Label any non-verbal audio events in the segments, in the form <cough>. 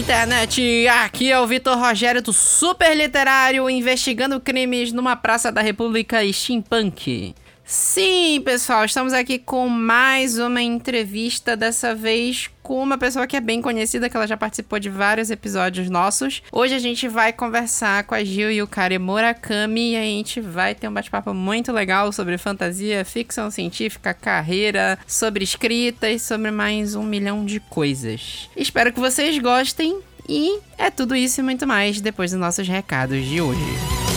internet! Aqui é o Vitor Rogério do Super Literário investigando crimes numa praça da República Steampunk. Sim, pessoal, estamos aqui com mais uma entrevista, dessa vez com uma pessoa que é bem conhecida, que ela já participou de vários episódios nossos. Hoje a gente vai conversar com a Gil e o Kari Murakami e a gente vai ter um bate-papo muito legal sobre fantasia, ficção científica, carreira, sobre escrita e sobre mais um milhão de coisas. Espero que vocês gostem e é tudo isso e muito mais depois dos nossos recados de hoje.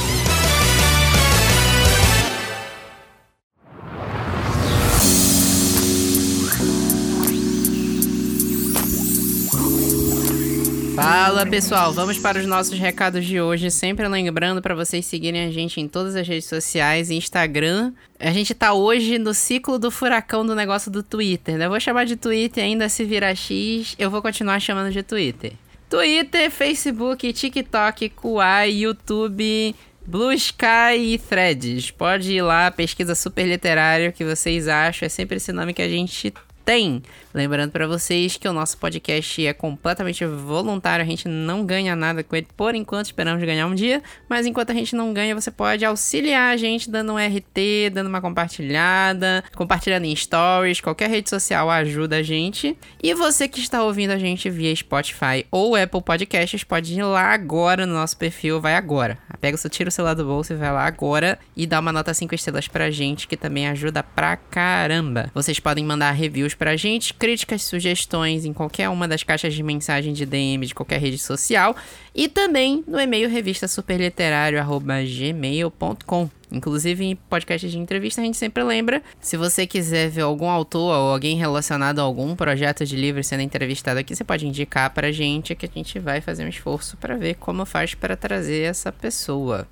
Fala pessoal, vamos para os nossos recados de hoje. Sempre lembrando para vocês seguirem a gente em todas as redes sociais Instagram. A gente tá hoje no ciclo do furacão do negócio do Twitter, né? Eu vou chamar de Twitter ainda se virar X, eu vou continuar chamando de Twitter. Twitter, Facebook, TikTok, Kuai, YouTube, Blue Sky e Threads. Pode ir lá, pesquisa super literário que vocês acham. É sempre esse nome que a gente tem. Lembrando para vocês que o nosso podcast é completamente voluntário, a gente não ganha nada com ele por enquanto, esperamos ganhar um dia, mas enquanto a gente não ganha, você pode auxiliar a gente dando um RT, dando uma compartilhada, compartilhando em stories, qualquer rede social ajuda a gente. E você que está ouvindo a gente via Spotify ou Apple Podcasts, pode ir lá agora no nosso perfil, vai agora. Pega o seu, tira o celular do bolso e vai lá agora e dá uma nota 5 estrelas pra gente, que também ajuda pra caramba. Vocês podem mandar reviews pra gente, críticas, sugestões em qualquer uma das caixas de mensagem de DM de qualquer rede social e também no e-mail revista superliterário@gmail.com. Inclusive em podcasts de entrevista a gente sempre lembra, se você quiser ver algum autor ou alguém relacionado a algum projeto de livro sendo entrevistado aqui, você pode indicar pra gente que a gente vai fazer um esforço para ver como faz para trazer essa pessoa.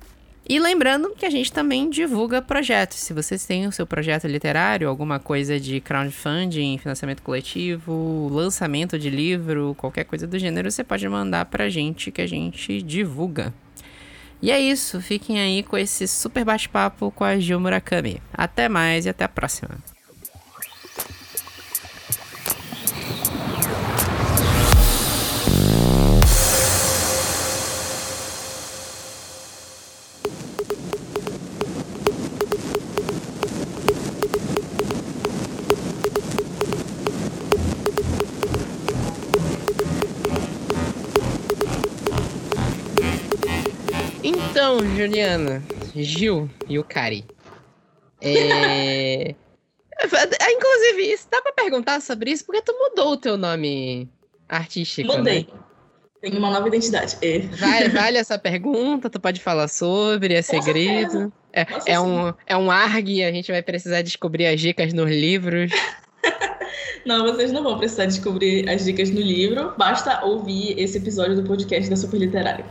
E lembrando que a gente também divulga projetos. Se vocês têm o seu projeto literário, alguma coisa de crowdfunding, financiamento coletivo, lançamento de livro, qualquer coisa do gênero, você pode mandar pra gente que a gente divulga. E é isso, fiquem aí com esse super bate-papo com a Gil Murakami. Até mais e até a próxima. Juliana, Gil e o Kari. É... <laughs> inclusive, isso, dá pra perguntar sobre isso? Porque tu mudou o teu nome artístico, Mudei. Né? Tenho uma nova identidade. É. Vale, <laughs> vale essa pergunta? Tu pode falar sobre? É segredo? É, é, um, é um ARG, a gente vai precisar descobrir as dicas nos livros. <laughs> Não, vocês não vão precisar descobrir as dicas no livro, basta ouvir esse episódio do podcast da Super Literária.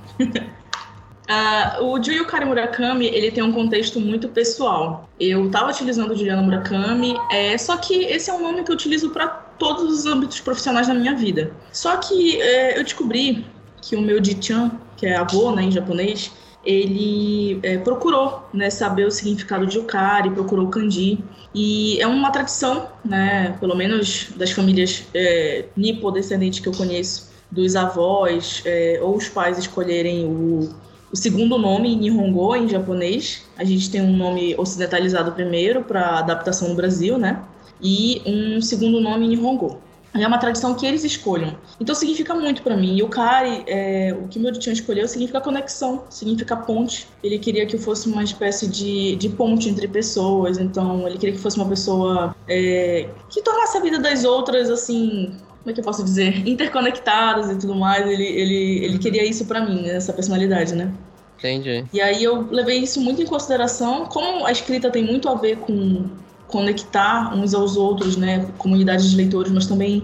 Uh, o Juyukari Murakami, ele tem um contexto muito pessoal. Eu estava utilizando o Juliana Murakami, é, só que esse é um nome que eu utilizo para todos os âmbitos profissionais da minha vida. Só que é, eu descobri que o meu Ji-chan, que é avô né, em japonês, ele é, procurou né, saber o significado de Yukari, procurou kanji. E é uma tradição, né, pelo menos das famílias é, nipo-descendentes que eu conheço, dos avós é, ou os pais escolherem o o segundo nome Nihongo em japonês. A gente tem um nome ocidentalizado primeiro para adaptação no Brasil, né? E um segundo nome Nihongo. É uma tradição que eles escolham. Então significa muito para mim. E o Kari, é, o que meu Chan escolheu, significa conexão, significa ponte. Ele queria que eu fosse uma espécie de, de ponte entre pessoas. Então ele queria que fosse uma pessoa é, que tornasse a vida das outras assim como é que eu posso dizer, interconectados e tudo mais. Ele, ele, ele queria isso para mim, né, essa personalidade, né? Entendi. E aí eu levei isso muito em consideração, como a escrita tem muito a ver com conectar uns aos outros, né, comunidades de leitores, mas também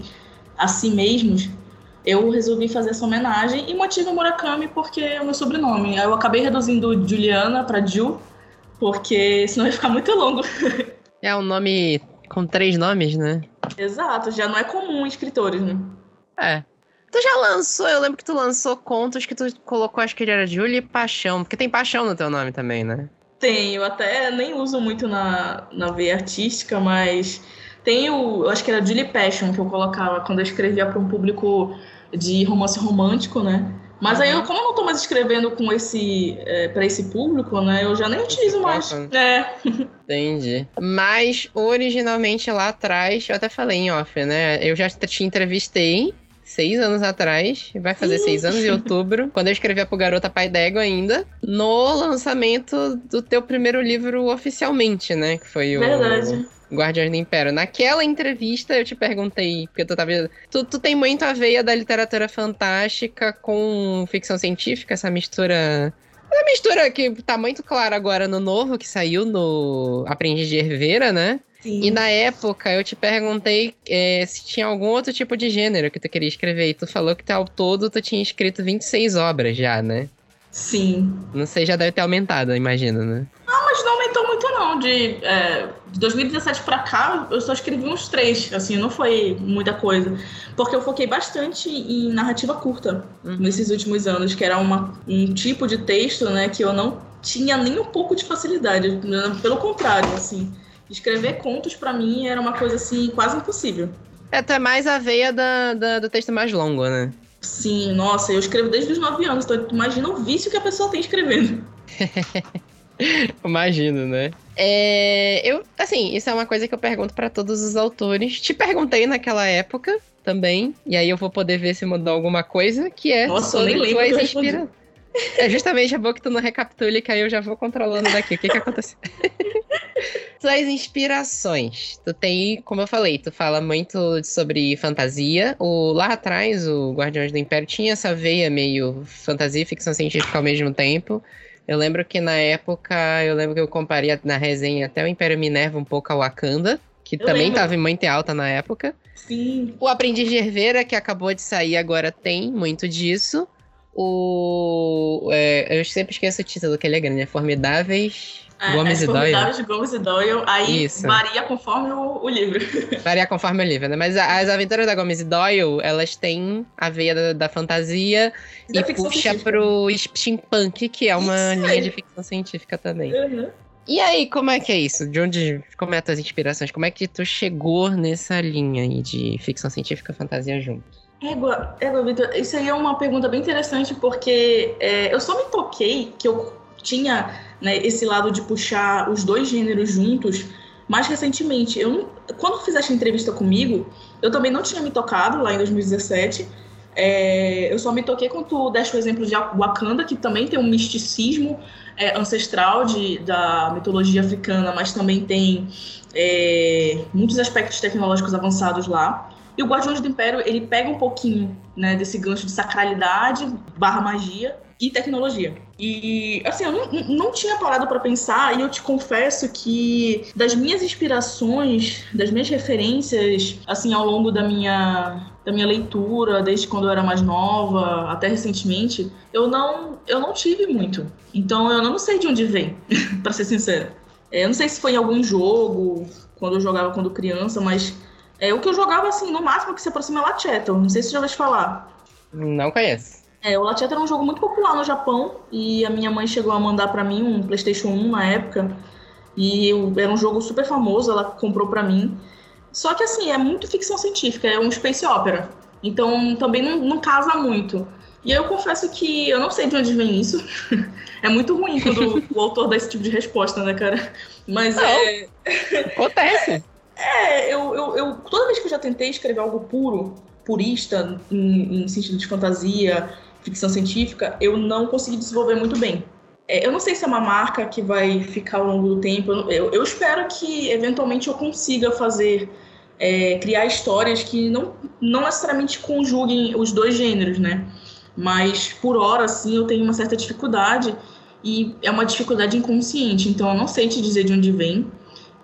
a si mesmos. Eu resolvi fazer essa homenagem e motivo Murakami porque é o meu sobrenome. Eu acabei reduzindo Juliana para Ju, porque senão ia ficar muito longo. <laughs> É um nome com três nomes, né? Exato, já não é comum escritores, né? É. Tu já lançou, eu lembro que tu lançou contos que tu colocou, acho que era Julie Paixão, porque tem paixão no teu nome também, né? Tenho, até nem uso muito na, na veia artística, mas tem o, eu acho que era Julie Passion que eu colocava quando eu escrevia para um público de romance romântico, né? Mas aí, eu, como eu não tô mais escrevendo com esse é, para esse público, né? Eu já nem utilizo mais. É. Entendi. Mas originalmente lá atrás, eu até falei em off, né? Eu já te entrevistei seis anos atrás, vai fazer seis anos em outubro, <laughs> quando eu escrevia pro Garota Pai d'Égua ainda, no lançamento do teu primeiro livro oficialmente, né? Que foi o. Verdade. Guardiões do Império. Naquela entrevista eu te perguntei, porque tu tava. Tu, tu tem muito a veia da literatura fantástica com ficção científica, essa mistura. Essa mistura que tá muito clara agora no novo, que saiu no Aprendiz de Herveira, né? Sim. E na época eu te perguntei é, se tinha algum outro tipo de gênero que tu queria escrever. E tu falou que ao todo tu tinha escrito 26 obras já, né? Sim. Não sei, já deve ter aumentado, imagino, né? Não, mas não aumentou muito não. De, é, de 2017 pra cá, eu só escrevi uns três, assim, não foi muita coisa. Porque eu foquei bastante em narrativa curta uhum. nesses últimos anos, que era uma, um tipo de texto, né, que eu não tinha nem um pouco de facilidade. Pelo contrário, assim. Escrever contos para mim era uma coisa assim quase impossível. É até mais a veia da, da, do texto mais longo, né? Sim, nossa, eu escrevo desde os 9 anos, então imagina o vício que a pessoa tem escrevendo. <laughs> <laughs> Imagino, né? É, eu, assim, isso é uma coisa que eu pergunto para todos os autores. Te perguntei naquela época também, e aí eu vou poder ver se mudou alguma coisa, que é Nossa, sobre eu tuas inspirações. É justamente é bom que tu não recapitule, que aí eu já vou controlando daqui. O que que aconteceu? <laughs> Suas inspirações. Tu tem, como eu falei, tu fala muito sobre fantasia. O, lá atrás, o Guardiões do Império tinha essa veia meio fantasia e ficção científica ao mesmo tempo. Eu lembro que na época, eu lembro que eu comparei na resenha até o Império Minerva um pouco ao Wakanda, que eu também estava muito alta na época. Sim. O Aprendiz de Herveira, que acabou de sair agora, tem muito disso. O. É, eu sempre esqueço o título, que ele é grande, é Formidáveis. É, Gomes é e Doyle. de Gomes e Doyle, aí Isso. varia conforme o, o, livro. <laughs> Varia conforme o livro, né? Mas as aventuras da Gomes e Doyle, elas têm a veia da, da fantasia e, e puxa científica. pro steampunk, que é uma isso linha aí. de ficção científica também. Uhum. E aí, como é que é isso? De onde, como é as tuas inspirações? Como é que tu chegou nessa linha aí de ficção científica e fantasia juntos? Égua, égua, Vitor, isso aí é uma pergunta bem interessante, porque é, eu só me toquei que eu tinha né, esse lado de puxar os dois gêneros juntos mais recentemente. Eu, quando fizeste entrevista comigo, eu também não tinha me tocado lá em 2017. É, eu só me toquei quando tu deste o exemplo de Wakanda, que também tem um misticismo é, ancestral de, da mitologia africana, mas também tem é, muitos aspectos tecnológicos avançados lá. E o Guardiões do Império, ele pega um pouquinho né, desse gancho de sacralidade barra magia e tecnologia. E, assim, eu não, não tinha parado para pensar, e eu te confesso que das minhas inspirações, das minhas referências, assim, ao longo da minha, da minha leitura, desde quando eu era mais nova, até recentemente, eu não, eu não tive muito. Então, eu não sei de onde vem, <laughs> para ser sincera. É, eu não sei se foi em algum jogo, quando eu jogava quando criança, mas é, o que eu jogava, assim, no máximo que se aproxima é Lacheto. Não sei se já ouviu falar. Não conheço. É, o Lacheto era um jogo muito popular no Japão e a minha mãe chegou a mandar para mim um PlayStation 1 na época. E eu, era um jogo super famoso, ela comprou para mim. Só que, assim, é muito ficção científica, é um space opera. Então, também não, não casa muito. E eu confesso que eu não sei de onde vem isso. <laughs> é muito ruim quando o autor dá esse tipo de resposta, né, cara? Mas não. é. Acontece. É, eu, eu, eu, toda vez que eu já tentei escrever algo puro, purista, em, em sentido de fantasia, ficção científica, eu não consegui desenvolver muito bem. É, eu não sei se é uma marca que vai ficar ao longo do tempo. Eu, eu espero que eventualmente eu consiga fazer, é, criar histórias que não, não necessariamente conjuguem os dois gêneros, né? Mas por hora, sim, eu tenho uma certa dificuldade e é uma dificuldade inconsciente. Então eu não sei te dizer de onde vem.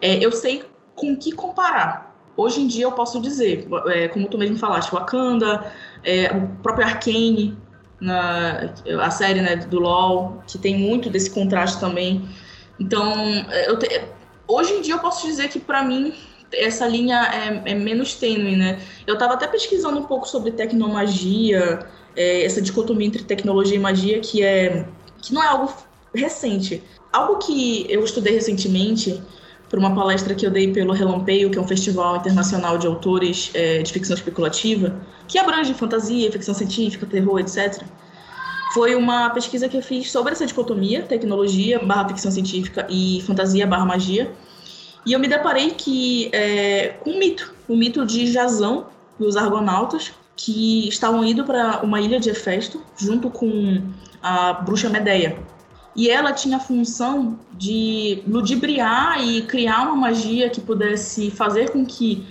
É, eu sei com que comparar. Hoje em dia eu posso dizer, é, como tu mesmo falaste, Wakanda, é, o próprio Arcane, na, a série né, do LoL, que tem muito desse contraste também. Então, te, hoje em dia eu posso dizer que para mim essa linha é, é, menos tênue, né? Eu estava até pesquisando um pouco sobre tecnomagia, é, essa dicotomia entre tecnologia e magia, que é que não é algo recente. Algo que eu estudei recentemente por uma palestra que eu dei pelo Relampeio, que é um festival internacional de autores é, de ficção especulativa, que abrange fantasia, ficção científica, terror, etc. Foi uma pesquisa que eu fiz sobre essa dicotomia, tecnologia barra ficção científica e fantasia barra magia. E eu me deparei que é, com um mito, o mito de Jazão e os Argonautas, que estavam indo para uma ilha de Hefesto, junto com a bruxa Medeia, e ela tinha a função de ludibriar e criar uma magia que pudesse fazer com que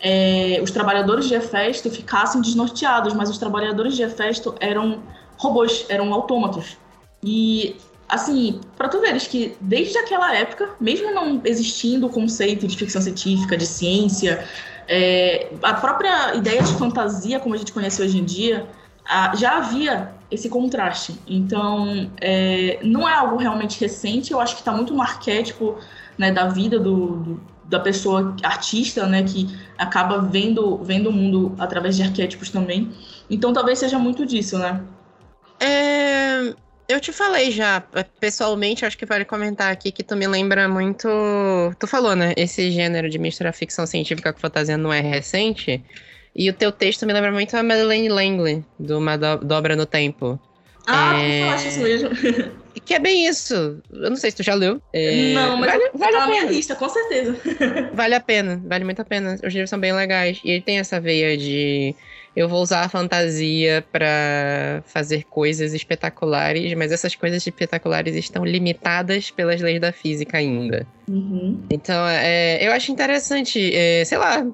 é, os trabalhadores de Hefesto ficassem desnorteados, mas os trabalhadores de Hefesto eram robôs, eram autômatos. E, assim, para tu veres que desde aquela época, mesmo não existindo o conceito de ficção científica, de ciência, é, a própria ideia de fantasia, como a gente conhece hoje em dia, já havia esse contraste. Então, é, não é algo realmente recente, eu acho que está muito no arquétipo né, da vida do, do, da pessoa artista, né, que acaba vendo, vendo o mundo através de arquétipos também. Então, talvez seja muito disso, né? É, eu te falei já, pessoalmente, acho que vale comentar aqui que tu me lembra muito. Tu falou, né? Esse gênero de misturar ficção científica com fantasia não é recente. E o teu texto me lembra muito a Madeleine Langley, do Uma Dobra no Tempo. Ah, é... tu falaste isso mesmo. <laughs> Que é bem isso. Eu não sei se tu já leu. É... Não, mas vale, vale tá a minha lista, com certeza. Vale a pena, vale muito a pena. Os livros são bem legais. E ele tem essa veia de eu vou usar a fantasia para fazer coisas espetaculares, mas essas coisas espetaculares estão limitadas pelas leis da física ainda. Uhum. Então, é, eu acho interessante, é, sei lá,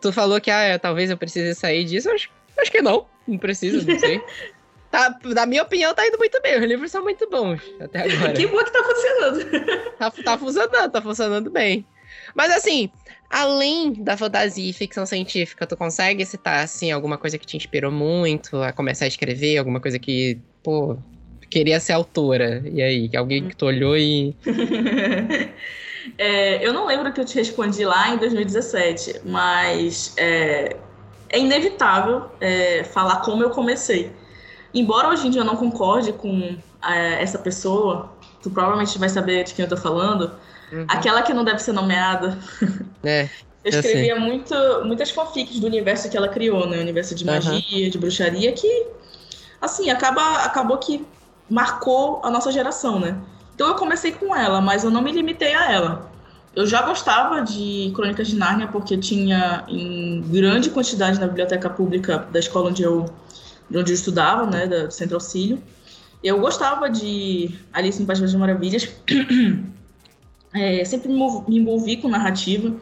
tu falou que ah, talvez eu precise sair disso, eu acho, acho que não, não preciso, não sei. <laughs> Tá, na minha opinião, tá indo muito bem. Os livros são muito bons até <laughs> agora. que bom que tá funcionando. tá, tá funcionando, tá funcionando bem. Mas assim, além da fantasia e ficção científica, tu consegue citar, assim, alguma coisa que te inspirou muito a começar a escrever? Alguma coisa que, pô, queria ser autora? E aí, alguém que tu olhou e. <laughs> é, eu não lembro que eu te respondi lá em 2017, mas é, é inevitável é, falar como eu comecei. Embora hoje em dia eu não concorde com é, essa pessoa, tu provavelmente vai saber de quem eu tô falando, Uhum. Aquela que não deve ser nomeada. É. <laughs> Eu escrevia muito, muitas fanfics do universo que ela criou, né? O universo de magia, uhum. de bruxaria, que, assim, acaba, acabou que marcou a nossa geração, né? Então eu comecei com ela, mas eu não me limitei a ela. Eu já gostava de Crônicas de Nárnia porque tinha em grande quantidade na biblioteca pública da escola onde eu, onde eu estudava, né, do Centro Auxílio. Eu gostava de Alice em País das Maravilhas. <clears throat> É, sempre me envolvi com narrativa.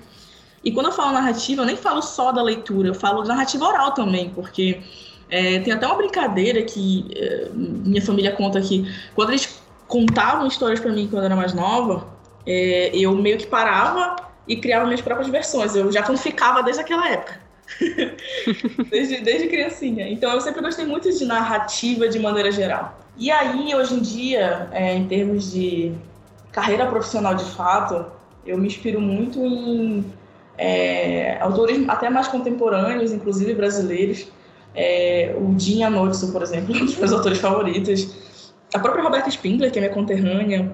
E quando eu falo narrativa, eu nem falo só da leitura, eu falo narrativa oral também, porque é, tem até uma brincadeira que é, minha família conta que quando eles contavam histórias para mim quando eu era mais nova, é, eu meio que parava e criava minhas próprias versões. Eu já fanficava desde aquela época. <laughs> desde, desde criancinha. Então eu sempre gostei muito de narrativa de maneira geral. E aí, hoje em dia, é, em termos de carreira profissional de fato, eu me inspiro muito em é, autores até mais contemporâneos, inclusive brasileiros. É, o Dinha Notso, por exemplo, <laughs> um dos meus autores favoritos. A própria Roberta Spindler, que é minha conterrânea.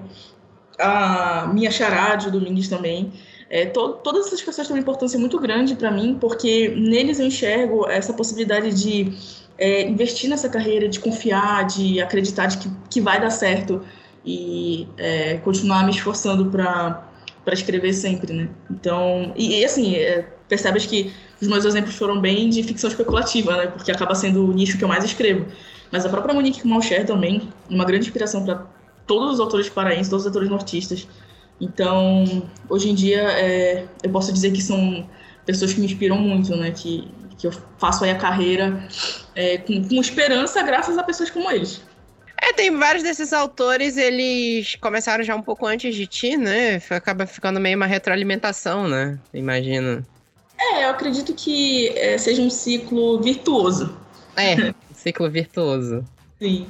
A minha Charade, o Domingues também. É, to todas essas pessoas têm uma importância muito grande para mim, porque neles eu enxergo essa possibilidade de é, investir nessa carreira, de confiar, de acreditar de que, que vai dar certo e é, continuar me esforçando para para escrever sempre, né? Então, e, e assim, é, percebes que os meus exemplos foram bem de ficção especulativa, né? Porque acaba sendo o nicho que eu mais escrevo. Mas a própria Monique Malcher também, uma grande inspiração para todos os autores paraenses, todos os autores nortistas. Então, hoje em dia, é, eu posso dizer que são pessoas que me inspiram muito, né? Que, que eu faço aí a carreira é, com, com esperança graças a pessoas como eles. É, tem vários desses autores, eles começaram já um pouco antes de ti, né? Acaba ficando meio uma retroalimentação, né? Imagino. É, eu acredito que é, seja um ciclo virtuoso. É, ciclo virtuoso. Sim.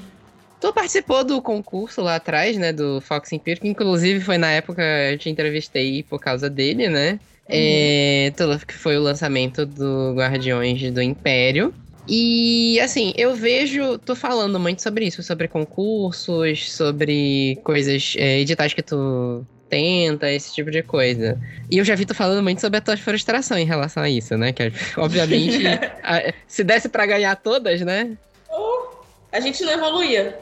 Tu participou do concurso lá atrás, né, do Fox Empire, que inclusive foi na época eu te entrevistei por causa dele, né? Uhum. É, que foi o lançamento do Guardiões do Império. E assim, eu vejo, tô falando muito sobre isso, sobre concursos, sobre coisas, é, editais que tu tenta, esse tipo de coisa. E eu já vi tu falando muito sobre a tua frustração em relação a isso, né? Que obviamente, <laughs> a, se desse para ganhar todas, né? a gente não evoluía.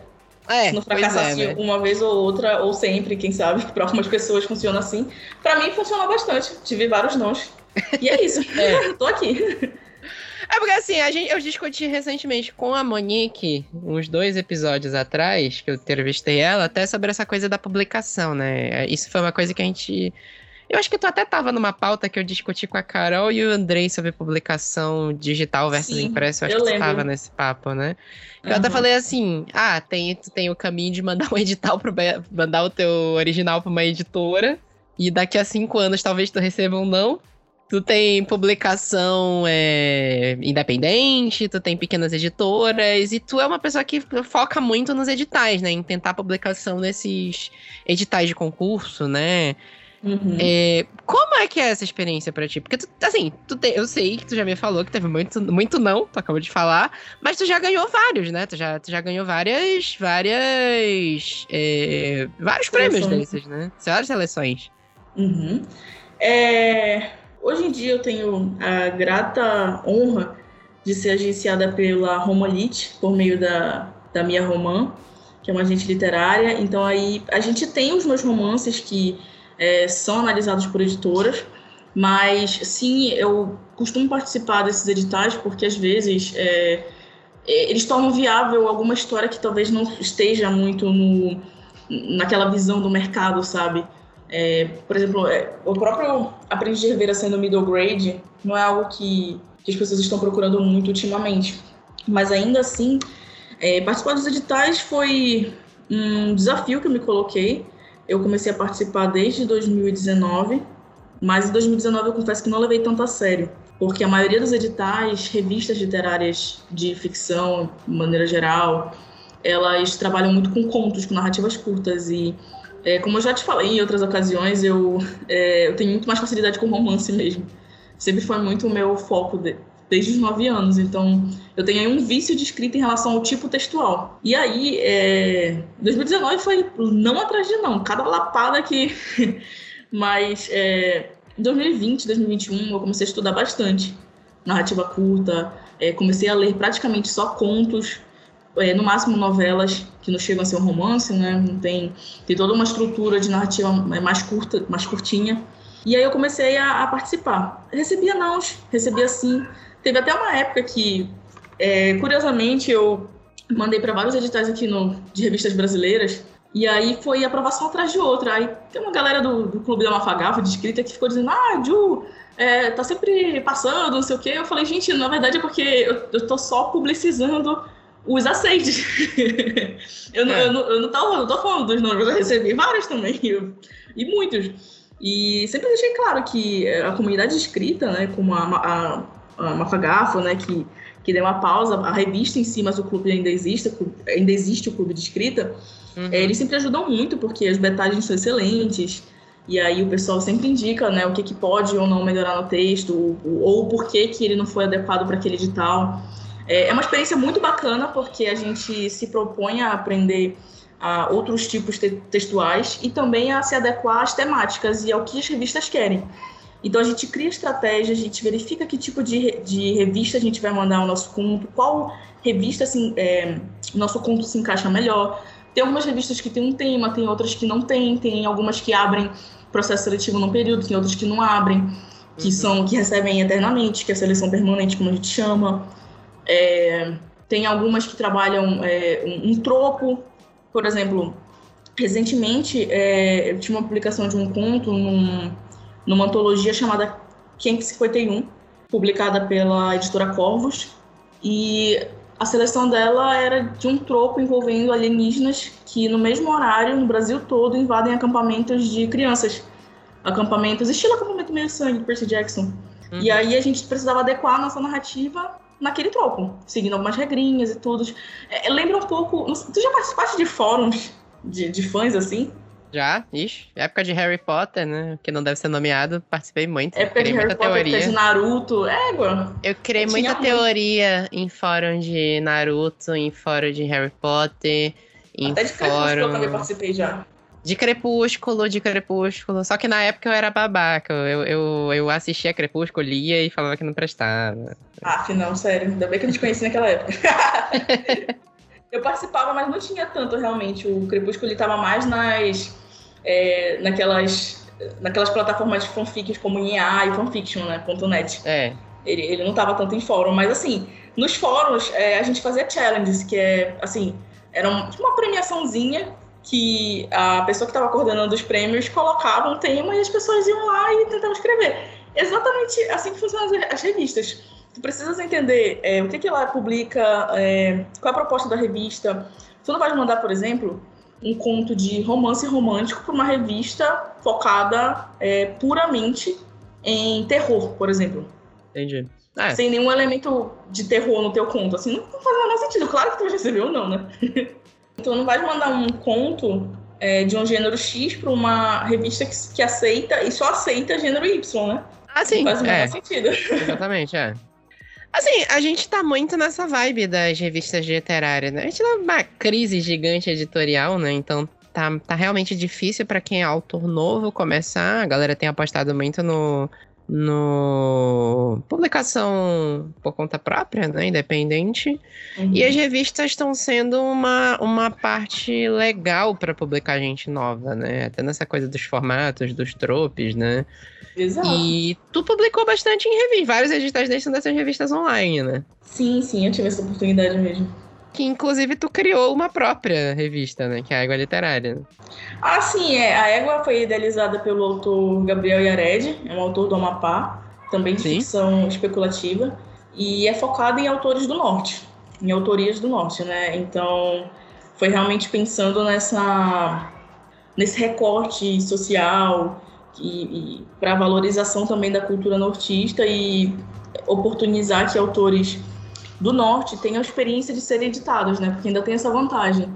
É, não fracassasse é, né? uma vez ou outra, ou sempre, quem sabe, <laughs> para algumas pessoas funciona assim. Para mim funcionou bastante. Tive vários nãos. E é isso. <laughs> é. Tô aqui. É porque assim, a gente, eu discuti recentemente com a Monique, uns dois episódios atrás, que eu entrevistei ela, até sobre essa coisa da publicação, né? Isso foi uma coisa que a gente. Eu acho que tu até tava numa pauta que eu discuti com a Carol e o Andrei sobre publicação digital versus Sim, impresso. Eu acho eu que lembro. tu tava nesse papo, né? Eu uhum. até falei assim: ah, tem, tu tem o caminho de mandar um edital pro, mandar o teu original pra uma editora. E daqui a cinco anos talvez tu receba um não. Tu tem publicação é, independente, tu tem pequenas editoras, e tu é uma pessoa que foca muito nos editais, né? Em tentar publicação nesses editais de concurso, né? Uhum. É, como é que é essa experiência para ti? Porque, tu, assim, tu te, eu sei que tu já me falou que teve muito, muito não, tu acabou de falar, mas tu já ganhou vários, né? Tu já, tu já ganhou várias, várias, é, vários prêmios desses, né? Várias seleções. Uhum. É, Hoje em dia eu tenho a grata honra de ser agenciada pela Romalite, por meio da, da Mia Roman, que é uma agente literária. Então aí a gente tem os meus romances que é, são analisados por editoras, mas sim, eu costumo participar desses editais porque às vezes é, é eles tornam viável alguma história que talvez não esteja muito no, naquela visão do mercado, sabe? É, por exemplo, é, o próprio Aprendiz de Rivera sendo middle grade não é algo que, que as pessoas estão procurando muito ultimamente. Mas ainda assim, é, participar dos editais foi um desafio que eu me coloquei. Eu comecei a participar desde 2019, mas em 2019 eu confesso que não levei tanto a sério, porque a maioria dos editais, revistas literárias de ficção, de maneira geral, elas trabalham muito com contos, com narrativas curtas e é, como eu já te falei em outras ocasiões, eu, é, eu tenho muito mais facilidade com romance mesmo. Sempre foi muito o meu foco de, desde os nove anos. Então, eu tenho aí um vício de escrita em relação ao tipo textual. E aí, é, 2019 foi não atrás de não, cada lapada que. <laughs> Mas é, em 2020, 2021, eu comecei a estudar bastante narrativa curta, é, comecei a ler praticamente só contos é, no máximo novelas que não chegam a ser um romance, né? Tem, tem toda uma estrutura de narrativa mais curta, mais curtinha. E aí eu comecei a, a participar. Recebia não, recebia sim. Teve até uma época que, é, curiosamente, eu mandei para vários editais aqui no, de revistas brasileiras. E aí foi aprovação atrás de outra. Aí tem uma galera do, do Clube da Mafagafa, de escrita, que ficou dizendo: Ah, Ju, é, tá sempre passando, não sei o quê. Eu falei: Gente, na verdade é porque eu, eu tô só publicizando os aceites. <laughs> eu, não, é. eu, não, eu, não tô, eu não tô falando dos nomes, eu recebi vários também, <laughs> eu, e muitos. E sempre deixei claro que a comunidade escrita, né, como a, a, a Mafagafo, né, que, que deu uma pausa, a revista em si, mas o clube ainda existe, ainda existe o clube de escrita, uhum. é, eles sempre ajudam muito, porque as betagens são excelentes, e aí o pessoal sempre indica né, o que, que pode ou não melhorar no texto, ou, ou por que, que ele não foi adequado para aquele edital. É, é uma experiência muito bacana porque a gente se propõe a aprender a outros tipos te textuais e também a se adequar às temáticas e ao que as revistas querem. Então a gente cria estratégia, a gente verifica que tipo de, de revista a gente vai mandar o nosso conto, qual revista assim, é, nosso conto se encaixa melhor. Tem algumas revistas que tem um tema, tem outras que não tem, tem algumas que abrem processo seletivo num período, tem outras que não abrem, que uhum. são que recebem eternamente, que é a seleção permanente, como a gente chama. É, tem algumas que trabalham é, um, um, tropo, por exemplo, recentemente é, eu tinha uma publicação de um conto num, numa antologia chamada 551, publicada pela editora Corvos, e a seleção dela era de um tropo envolvendo alienígenas que no mesmo horário, no Brasil todo, invadem acampamentos de crianças. Acampamentos, estilo acampamento meio sangue, Percy Jackson. Uhum. E aí a gente precisava adequar a nossa narrativa naquele tropo, seguindo algumas regrinhas e tudo. É, lembra um pouco. Tu já participaste de fóruns de, de fãs assim? Já, ixi. Época de Harry Potter, né? Que não deve ser nomeado, participei muito. Época de Harry Potter, teoria. de Naruto, égua. Eu criei Eu muita teoria muito. em fórum de Naruto, em fórum de Harry Potter, em Até de fórum... eu também participei já. De Crepúsculo, de Crepúsculo. Só que na época eu era babaca. Eu, eu, eu assistia Crepúsculo, lia e falava que não prestava. Ah, não, sério. Ainda bem que eu te conheci naquela época. <laughs> eu participava, mas não tinha tanto realmente. O Crepúsculo estava mais nas. É, naquelas, naquelas plataformas de fanfics como IA e fanfiction, né? .net. É. Ele, ele não estava tanto em fórum, mas assim, nos fóruns é, a gente fazia challenges, que é assim, era tipo uma premiaçãozinha que a pessoa que estava coordenando os prêmios colocava um tema e as pessoas iam lá e tentavam escrever. Exatamente assim que funcionam as revistas. Tu precisas entender é, o que, que ela publica, é, qual é a proposta da revista. Tu não vai mandar, por exemplo, um conto de romance romântico para uma revista focada é, puramente em terror, por exemplo. Entendi. É. Sem nenhum elemento de terror no teu conto. Assim, não, não faz o menor sentido. Claro que tu vai receber ou não, né? <laughs> então não vai mandar um conto é, de um gênero X para uma revista que, que, aceita e só aceita gênero Y, né? Ah, sim. Não faz o menor é. sentido. Exatamente, é. Assim, a gente tá muito nessa vibe das revistas literárias, né? A gente tá numa crise gigante editorial, né? Então tá, tá realmente difícil para quem é autor novo começar. A galera tem apostado muito no, no publicação por conta própria, né, independente. Uhum. E as revistas estão sendo uma, uma parte legal para publicar gente nova, né? Até nessa coisa dos formatos, dos tropes, né? Exato. E tu publicou bastante em revistas, vários editais desses dessas revistas online, né? Sim, sim, eu tive essa oportunidade mesmo que inclusive tu criou uma própria revista, né? Que é a Égua Literária. Ah, sim, é. A Égua foi idealizada pelo autor Gabriel Yared, é um autor do Amapá, também de sim. ficção especulativa, e é focada em autores do Norte, em autorias do Norte, né? Então, foi realmente pensando nessa nesse recorte social e, e para valorização também da cultura nortista e oportunizar que autores do norte tenham a experiência de serem editados, né? Porque ainda tem essa vantagem.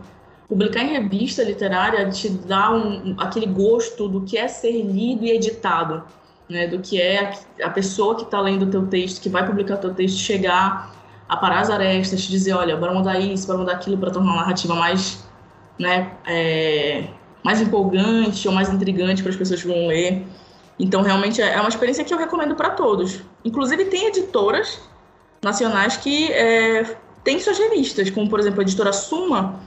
Publicar em revista literária te dá um, aquele gosto do que é ser lido e editado, né? Do que é a pessoa que está lendo o teu texto, que vai publicar o teu texto, chegar a parar as arestas, te dizer, olha, bora mudar isso, bora mudar aquilo para tornar a narrativa mais, né? É, mais empolgante ou mais intrigante para as pessoas que vão ler. Então, realmente é uma experiência que eu recomendo para todos. Inclusive, tem editoras nacionais que é, têm suas revistas, como por exemplo a editora Suma,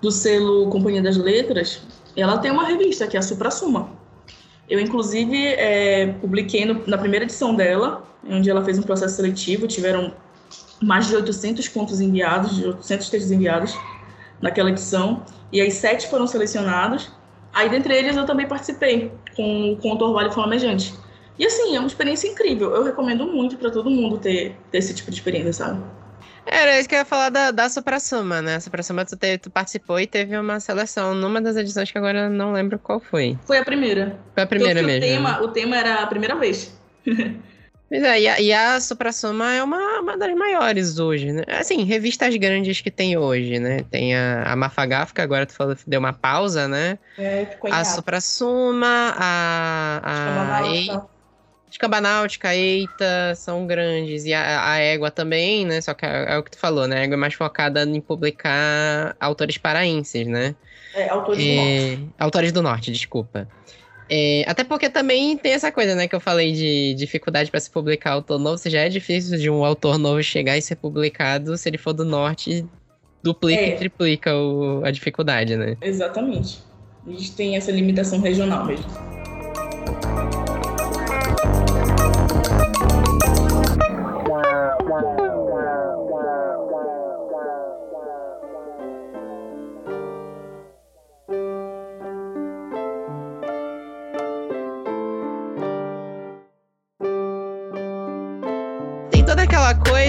do selo Companhia das Letras, ela tem uma revista que é a Supra Suma. Eu, inclusive, é, publiquei no, na primeira edição dela, onde ela fez um processo seletivo, tiveram mais de 800 contos enviados, de 800 textos enviados naquela edição, e aí sete foram selecionados. Aí, dentre eles, eu também participei com o conto Orvalho Flamejante. E assim, é uma experiência incrível. Eu recomendo muito para todo mundo ter, ter esse tipo de experiência, sabe? Era isso que eu ia falar da, da Supra-Suma, né? A Supra-Suma tu, tu participou e teve uma seleção numa das edições que agora eu não lembro qual foi. Foi a primeira. Foi a primeira mesmo. O tema, o tema era a primeira vez. <laughs> Pois é, e a, e a Supra-Suma é uma, uma das maiores hoje, né? Assim, revistas grandes que tem hoje, né? Tem a, a Mafagaf, que agora tu falou, deu uma pausa, né? É, ficou A Supra-Suma, a... a, a Náutica, Eita, são grandes. E a, a Égua também, né? Só que é, é, o que tu falou, né? A Égua é mais focada em publicar autores paraenses, né? É, autores é, do Norte. Autores do Norte, desculpa. É, até porque também tem essa coisa, né, que eu falei de dificuldade para se publicar autor novo. Se já é difícil de um autor novo chegar e ser publicado, se ele for do norte, duplica é. e triplica o, a dificuldade, né? Exatamente. A gente tem essa limitação regional mesmo.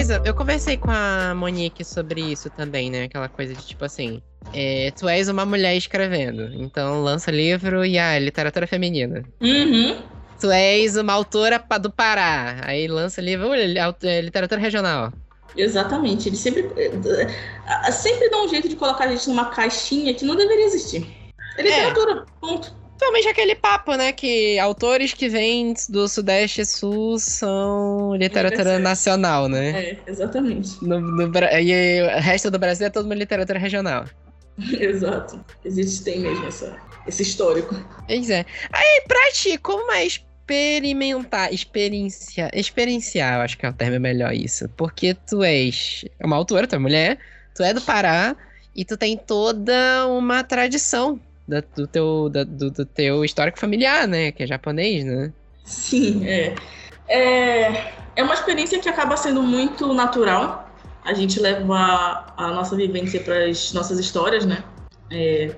Coisa. Eu conversei com a Monique sobre isso também, né? Aquela coisa de tipo assim. É, tu és uma mulher escrevendo, então lança livro e ah, literatura feminina. Uhum. Tu és uma autora do Pará, aí lança livro, é, literatura regional. Exatamente. Eles sempre, eh, sempre dão um jeito de colocar a gente numa caixinha que não deveria existir. É literatura, é. ponto. Totalmente aquele papo, né? Que autores que vêm do Sudeste e Sul são literatura nacional, né? É, exatamente. No, no, e o resto do Brasil é toda uma literatura regional. <laughs> Exato. Existe, tem mesmo essa, esse histórico. Pois é. Aí, pra ti, como é experimentar, experienciar, experienciar, eu acho que é o termo melhor isso. Porque tu és uma autora, tu é mulher, tu é do Pará e tu tem toda uma tradição da, do, teu, da, do, do, teu histórico familiar, né? Que é japonês, né? Sim, é. é. É uma experiência que acaba sendo muito natural. A gente leva a, a nossa vivência para as nossas histórias, né? É,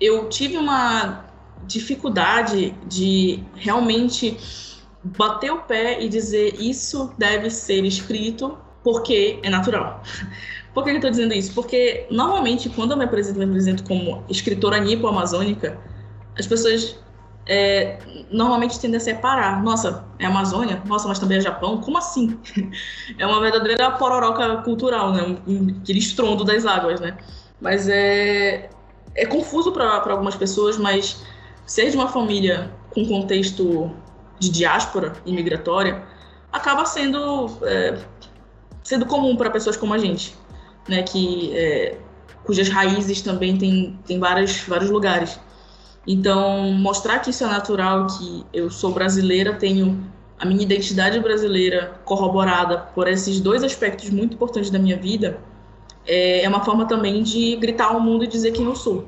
eu tive uma dificuldade de realmente bater o pé e dizer isso deve ser escrito porque é natural. Por que eu estou dizendo isso? Porque normalmente quando eu me apresento, me apresento como escritora nipo-amazônica, as pessoas é, normalmente tendem a separar. Nossa, é Amazônia? Nossa, mas também é Japão? Como assim? <laughs> É uma verdadeira pororoca cultural, né? Aquele estrondo das águas, né? Mas é, é confuso para algumas pessoas, mas ser de uma família com contexto de diáspora imigratória acaba sendo é, sendo comum para pessoas como a gente, né, que é, cujas raízes também tem, tem várias, vários lugares. Então, mostrar que isso é natural, que eu sou brasileira, tenho a minha identidade brasileira corroborada por esses dois aspectos muito importantes da minha vida, é, é uma forma também de gritar ao mundo e dizer quem eu sou.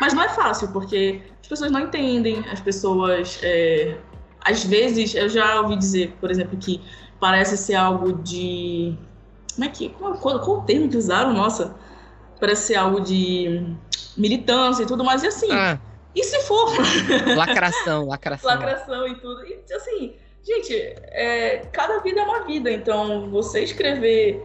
Mas não é fácil, porque as pessoas não entendem, as pessoas. É, às vezes, eu já ouvi dizer, por exemplo, que parece ser algo de. Como é que. Qual, qual, o termo que usaram? Nossa. Parece ser algo de militância e tudo mais. E assim. Ah. E se for? <laughs> Lacração, lacração. lacração e tudo. E assim, gente, é, cada vida é uma vida. Então, você escrever.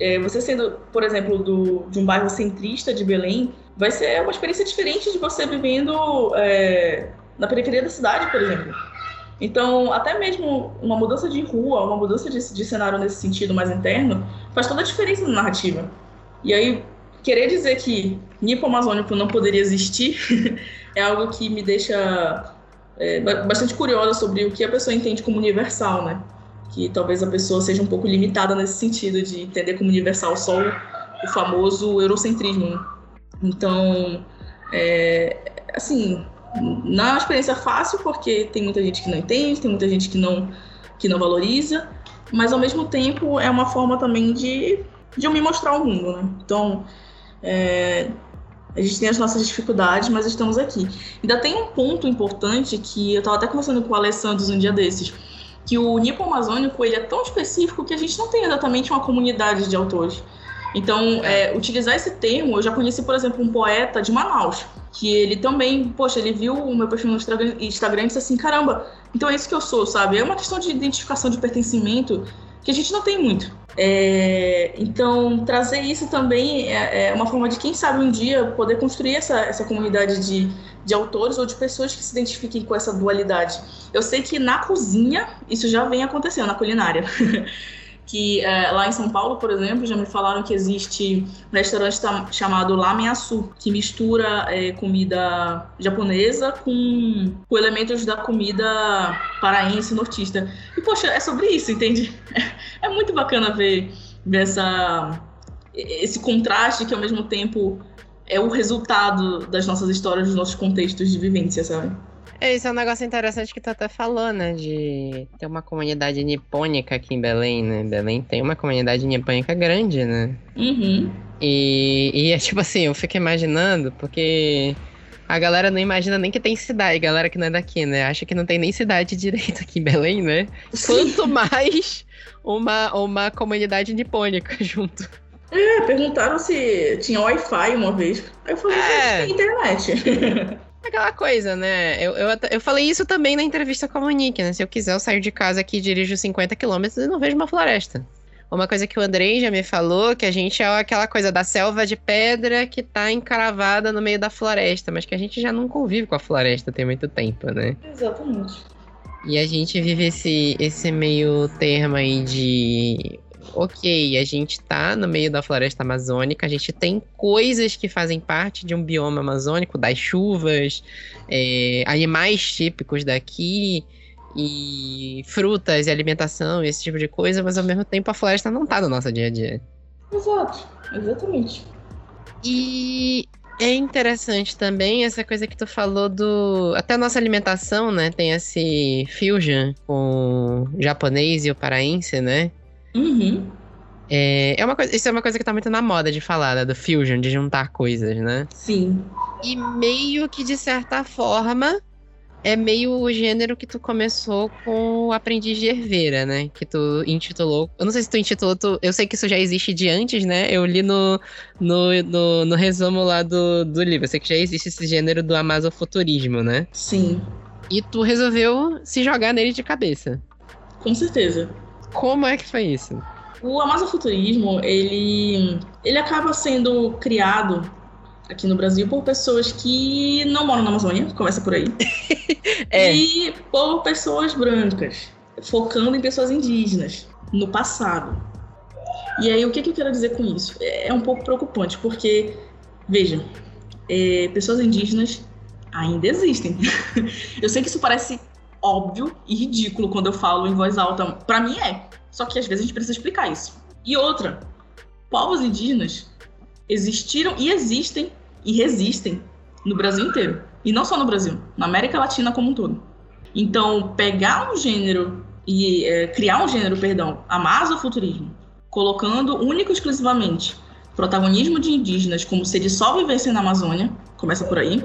É, você sendo, por exemplo, do, de um bairro centrista de Belém, vai ser uma experiência diferente de você vivendo é, na periferia da cidade, por exemplo. Então, até mesmo uma mudança de rua, uma mudança de, de cenário nesse sentido mais interno, faz toda a diferença na narrativa. E aí, querer dizer que Nipo Amazônico não poderia existir <laughs> é algo que me deixa é, bastante curiosa sobre o que a pessoa entende como universal, né? Que talvez a pessoa seja um pouco limitada nesse sentido de entender como universal só o, o famoso eurocentrismo. Né? Então, é, assim, não é uma experiência fácil, porque tem muita gente que não entende, tem muita gente que não, que não valoriza, mas ao mesmo tempo é uma forma também de, de eu me mostrar ao mundo, né? Então, é, a gente tem as nossas dificuldades, mas estamos aqui. Ainda tem um ponto importante que eu estava até conversando com o Alessandro um dia desses, que o Nipo Amazônico ele é tão específico que a gente não tem exatamente uma comunidade de autores. Então, é, utilizar esse termo, eu já conheci, por exemplo, um poeta de Manaus, que ele também, poxa, ele viu o meu perfil no Instagram e disse assim, caramba, então é isso que eu sou, sabe? É uma questão de identificação, de pertencimento, que a gente não tem muito. É, então, trazer isso também é, é, uma forma de, quem sabe, um dia poder construir essa, essa comunidade de, de autores ou de pessoas que se identifiquem com essa dualidade. Eu sei que na cozinha isso já vem acontecendo, na culinária. <laughs> que é, lá em São Paulo, por exemplo, já me falaram que existe um restaurante chamado Lamenaçu, que mistura é, comida japonesa com, com, elementos da comida paraense nortista. E, poxa, é sobre isso, entende? É muito bacana ver, ver essa, esse contraste que, ao mesmo tempo, é o resultado das nossas histórias, dos nossos contextos de vivência, sabe? É, isso é um negócio interessante que tu até falou, né? De ter uma comunidade nipônica aqui em Belém, né? Belém tem uma comunidade nipônica grande, né? Uhum. E, e é tipo assim, eu fico imaginando, porque a galera não imagina nem que tem cidade, galera que não é daqui, né? Acha que não tem nem cidade <laughs> direito aqui em Belém, né? Quanto mais uma, uma comunidade nipônica <laughs> junto. É, perguntaram se tinha Wi-Fi uma vez. Aí eu falei, é. tem internet. <laughs> Aquela coisa, né? Eu, eu, eu falei isso também na entrevista com a Monique, né? Se eu quiser, eu saio de casa aqui, dirijo 50 quilômetros e não vejo uma floresta. Uma coisa que o Andrei já me falou, que a gente é aquela coisa da selva de pedra que tá encravada no meio da floresta, mas que a gente já não convive com a floresta tem muito tempo, né? Exatamente. E a gente vive esse, esse meio termo aí de ok, a gente tá no meio da floresta amazônica, a gente tem coisas que fazem parte de um bioma amazônico, das chuvas, é, animais típicos daqui, e frutas e alimentação, esse tipo de coisa, mas ao mesmo tempo a floresta não tá no nosso dia a dia. Exato, exatamente. E É interessante também essa coisa que tu falou do. Até a nossa alimentação, né? Tem esse fusion com o japonês e o paraense, né? Uhum. É, é uma coisa, isso é uma coisa que tá muito na moda de falar, né? Do fusion, de juntar coisas, né? Sim. E meio que, de certa forma, é meio o gênero que tu começou com o Aprendiz de Herveira, né? Que tu intitulou. Eu não sei se tu intitulou. Tu, eu sei que isso já existe de antes, né? Eu li no, no, no, no resumo lá do, do livro. Eu sei que já existe esse gênero do amazofuturismo, né? Sim. E tu resolveu se jogar nele de cabeça. Com certeza. Como é que foi isso? O amazofuturismo, ele, ele acaba sendo criado aqui no Brasil por pessoas que não moram na Amazônia, começa por aí. <laughs> é. E por pessoas brancas, focando em pessoas indígenas no passado. E aí, o que, que eu quero dizer com isso? É um pouco preocupante, porque, veja, é, pessoas indígenas ainda existem. <laughs> eu sei que isso parece óbvio e ridículo quando eu falo em voz alta. Para mim é. Só que às vezes a gente precisa explicar isso. E outra, povos indígenas existiram e existem e resistem no Brasil inteiro. E não só no Brasil, na América Latina como um todo. Então, pegar um gênero e é, criar um gênero, perdão, amazofuturismo, colocando único e exclusivamente protagonismo de indígenas como se eles só vivessem na Amazônia, começa por aí,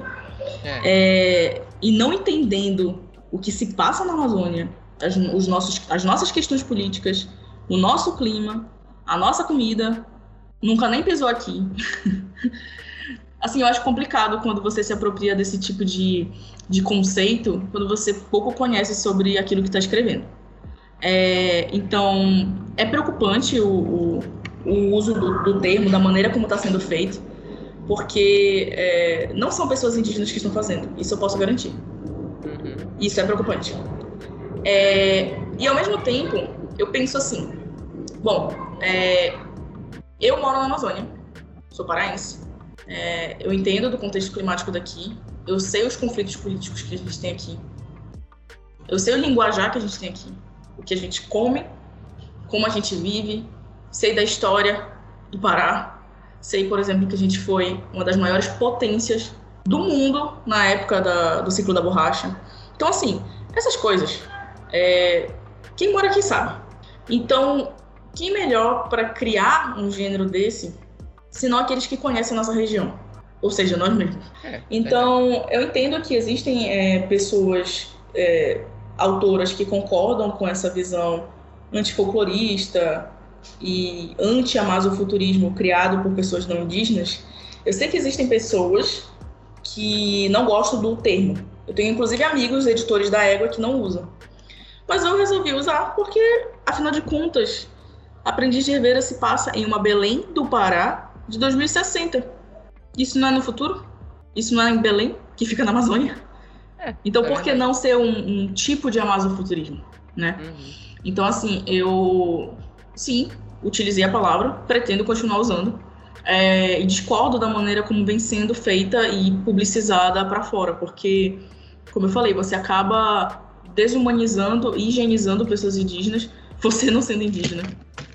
é. É, e não entendendo o que se passa na Amazônia, as, os nossos, as nossas questões políticas, o nosso clima, a nossa comida, nunca nem pisou aqui. <laughs> assim, eu acho complicado quando você se apropria desse tipo de, de conceito, quando você pouco conhece sobre aquilo que está escrevendo. É, então, é preocupante o, o, o uso do, do, termo, da maneira como está sendo feito, porque é, não são pessoas indígenas que estão fazendo, isso eu posso garantir. Isso é preocupante. É, e ao mesmo tempo, eu penso assim: bom, é, eu moro na Amazônia, sou paraense, é, eu entendo do contexto climático daqui, eu sei os conflitos políticos que a gente tem aqui, eu sei o linguajar que a gente tem aqui, o que a gente come, como a gente vive, sei da história do Pará, sei, por exemplo, que a gente foi uma das maiores potências do mundo na época da, do ciclo da borracha. Então, assim, essas coisas, é, quem mora aqui sabe. Então, quem melhor para criar um gênero desse senão aqueles que conhecem a nossa região, ou seja, nós mesmos. É, então, é. eu entendo que existem é, pessoas, é, autoras que concordam com essa visão antifolclorista e anti-amazofuturismo criado por pessoas não indígenas. Eu sei que existem pessoas que não gostam do termo. Eu tenho inclusive amigos editores da Égua que não usam. Mas eu resolvi usar porque, afinal de contas, Aprendiz de Herveira se passa em uma Belém do Pará de 2060. Isso não é no futuro? Isso não é em Belém, que fica na Amazônia? É, então, é por que não ser um, um tipo de amazofuturismo, né? Uhum. Então, assim, eu, sim, utilizei a palavra, pretendo continuar usando, é, e discordo da maneira como vem sendo feita e publicizada para fora, porque, como eu falei, você acaba desumanizando e higienizando pessoas indígenas, <laughs> você não sendo indígena.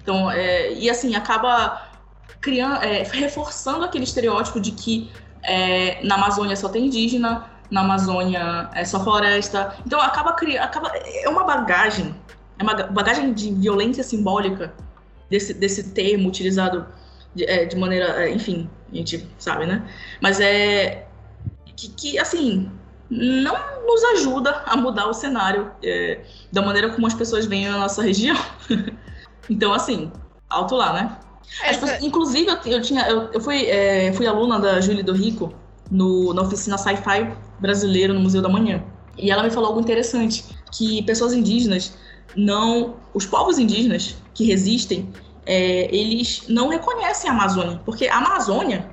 Então, é, e assim, acaba criando, é, reforçando aquele estereótipo de que é, na Amazônia só tem indígena, na Amazônia é só floresta. Então acaba criando, acaba é uma bagagem, é uma bagagem de violência simbólica desse, desse termo utilizado de, é, de maneira, é, enfim, a gente sabe, né? Mas é que, que assim não nos ajuda a mudar o cenário é, da maneira como as pessoas veem a nossa região. <laughs> então, assim, alto lá, né? Pessoas, inclusive, eu, eu, tinha, eu, eu fui, é, fui aluna da Júlia do Rico no, na oficina Sci-Fi brasileiro no Museu da Manhã. E ela me falou algo interessante, que pessoas indígenas não... Os povos indígenas que resistem, é, eles não reconhecem a Amazônia, porque a Amazônia,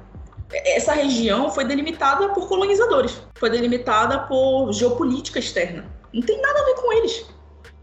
essa região foi delimitada por colonizadores, foi delimitada por geopolítica externa. Não tem nada a ver com eles.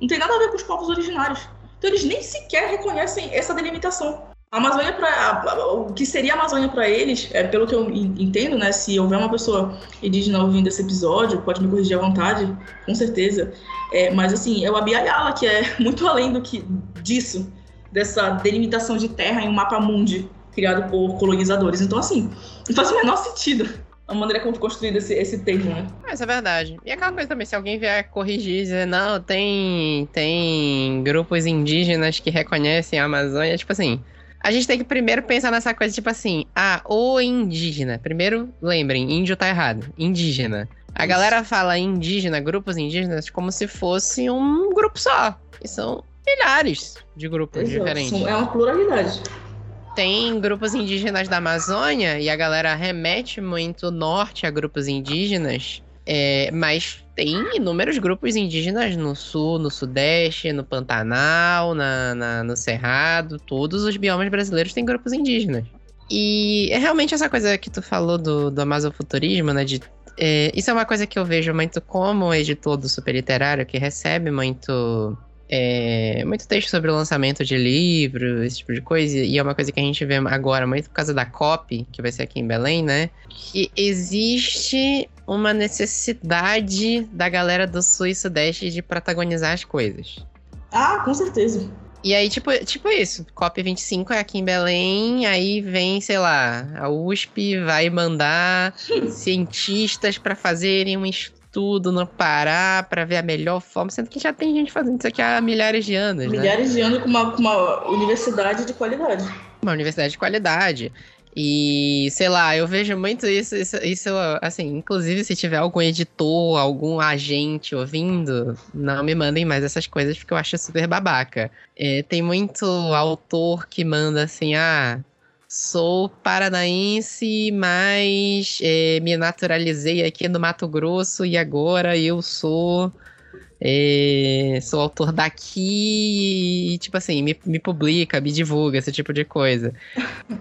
Não tem nada a ver com os povos originários. Então eles nem sequer reconhecem essa delimitação. A Amazônia para o que seria a Amazônia para eles, é, pelo que eu entendo, né? Se houver uma pessoa indígena ouvindo esse episódio, pode me corrigir à vontade, com certeza. É, mas assim, é o Abiayala, que é <laughs> muito além do que disso, dessa delimitação de terra em um mapa mundi criado por colonizadores. Então, assim, não faz o menor sentido a maneira como foi construído esse, esse termo, né? Isso é verdade. E aquela coisa também, se alguém vier corrigir e dizer, não, tem, tem grupos indígenas que reconhecem a Amazônia, tipo assim, a gente tem que primeiro pensar nessa coisa, tipo assim, ah, o indígena. Primeiro, lembrem, índio tá errado. Indígena. A Isso. galera fala indígena, grupos indígenas, como se fosse um grupo só. E são milhares de grupos Exato. diferentes. É uma pluralidade tem grupos indígenas da Amazônia e a galera remete muito norte a grupos indígenas, é, mas tem inúmeros grupos indígenas no sul, no sudeste, no Pantanal, na, na, no Cerrado, todos os biomas brasileiros têm grupos indígenas. E é realmente essa coisa que tu falou do, do amazofuturismo, né? De, é, isso é uma coisa que eu vejo muito como editor do super literário, que recebe muito é, muito texto sobre o lançamento de livros, esse tipo de coisa, e é uma coisa que a gente vê agora muito por causa da COP, que vai ser aqui em Belém, né? Que existe uma necessidade da galera do Sul e Sudeste de protagonizar as coisas. Ah, com certeza. E aí, tipo, tipo isso, COP25 é aqui em Belém, aí vem, sei lá, a USP vai mandar cientistas para fazerem um estudo tudo no Pará para ver a melhor forma, sendo que já tem gente fazendo isso aqui há milhares de anos. Né? Milhares né? de anos com uma, com uma universidade de qualidade. Uma universidade de qualidade. E, sei lá, eu vejo muito isso, isso, isso, assim, inclusive se tiver algum editor, algum agente ouvindo, não me mandem mais essas coisas porque eu acho super babaca. É, tem muito autor que manda assim, ah, Sou paranaense, mas é, me naturalizei aqui no Mato Grosso e agora eu sou. É, sou autor daqui e, tipo assim, me, me publica, me divulga, esse tipo de coisa.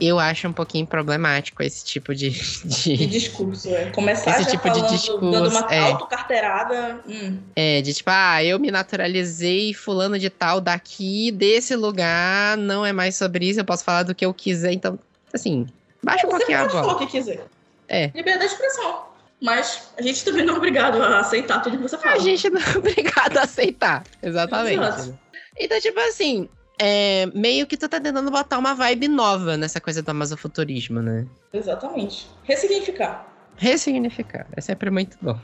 Eu acho um pouquinho problemático esse tipo de. De, de discurso, é. Começar esse tipo falando, de discurso. Dando uma é, autocarteirada. Hum. É, de tipo, ah, eu me naturalizei fulano de tal daqui, desse lugar, não é mais sobre isso, eu posso falar do que eu quiser, então Assim, baixa um pouquinho a bola. Falar o que quiser. É. Liberdade de expressão. Mas a gente também não é obrigado a aceitar tudo que você fala. A gente não é <laughs> obrigado a aceitar. Exatamente. Exato. Então, tipo assim, é, meio que tu tá tentando botar uma vibe nova nessa coisa do amazofuturismo, né? Exatamente. Ressignificar. Ressignificar. É sempre muito bom.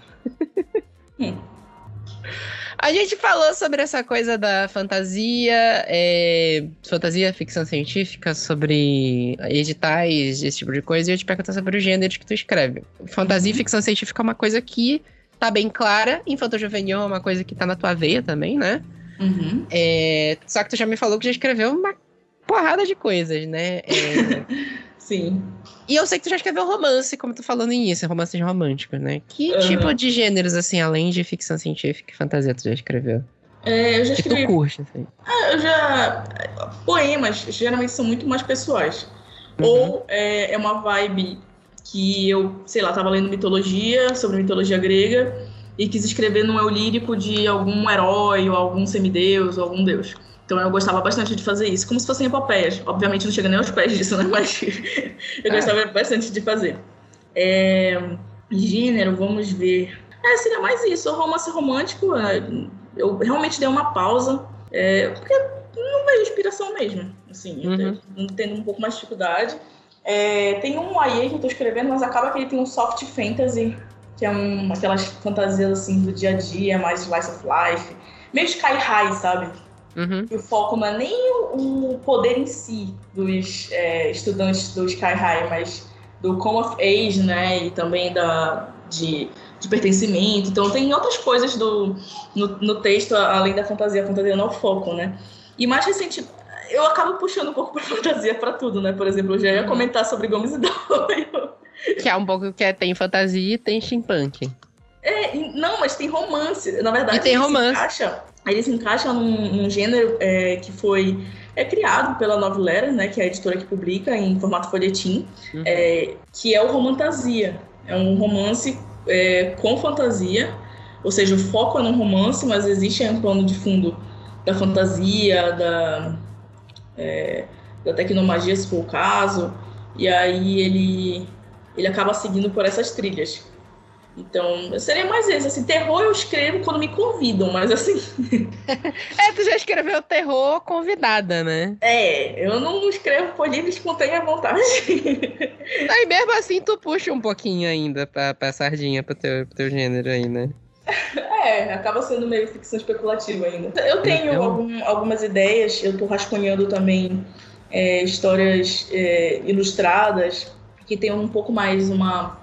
Hum. A gente falou sobre essa coisa da fantasia, é, fantasia, ficção científica, sobre editais, esse tipo de coisa, e eu te pergunto sobre os gêneros que tu escreve. Fantasia uhum. e ficção científica é uma coisa que tá bem clara, infanto juvenil é uma coisa que tá na tua veia também, né? Uhum. É, só que tu já me falou que já escreveu uma porrada de coisas, né? É, <laughs> Sim. E eu sei que tu já escreveu romance, como tu falou no início, romances românticos, né? Que uhum. tipo de gêneros, assim, além de ficção científica e fantasia, tu já escreveu? É, eu já escrevi. Que tu curte, assim. Ah, eu já. Poemas geralmente são muito mais pessoais. Uhum. Ou é, é uma vibe que eu, sei lá, tava lendo mitologia, sobre mitologia grega, e quis escrever num eu lírico de algum herói, ou algum semideus, ou algum deus. Então eu gostava bastante de fazer isso, como se fossem epopeias. Obviamente não chega nem aos pés disso, né? <laughs> Mas eu é. gostava bastante de fazer. É... Gênero, vamos ver. É, seria mais isso. Romance romântico, é, eu realmente dei uma pausa, é, porque não vejo inspiração mesmo. Assim, uhum. eu tendo um pouco mais de dificuldade. É, tem um aí que eu tô escrevendo, mas acaba que ele tem um soft fantasy, que é um, aquelas fantasias assim do dia a dia, mais slice of life. Meio Sky High, sabe? Uhum. O foco não é nem o poder em si dos é, estudantes do Sky High, mas do come of age, né? E também da, de, de pertencimento. Então tem outras coisas do, no, no texto, além da fantasia. A fantasia não é o foco, né? E mais recente, eu acabo puxando um pouco para <laughs> fantasia para tudo, né? Por exemplo, eu já ia uhum. comentar sobre Gomes e Doyle. Que é um pouco que é, tem fantasia e tem steampunk. É, não, mas tem romance. Na verdade, e tem romance. Encaixa, ele se encaixa num, num gênero é, que foi é criado pela Novelera, né, que é a editora que publica em formato folhetim, uhum. é, que é o romantasia. É um romance é, com fantasia, ou seja, o foco é no romance, mas existe um plano de fundo da fantasia, da, é, da tecnomagia, se for o caso, e aí ele, ele acaba seguindo por essas trilhas. Então, seria mais isso. Assim, terror eu escrevo quando me convidam, mas assim. <laughs> é, tu já escreveu terror convidada, né? É, eu não escrevo por livre espontânea vontade. <laughs> aí mesmo assim tu puxa um pouquinho ainda pra, pra sardinha pro teu, pro teu gênero aí, né? É, acaba sendo meio ficção especulativa ainda. Eu tenho então... algum, algumas ideias, eu tô rascunhando também é, histórias é, ilustradas que tem um pouco mais uma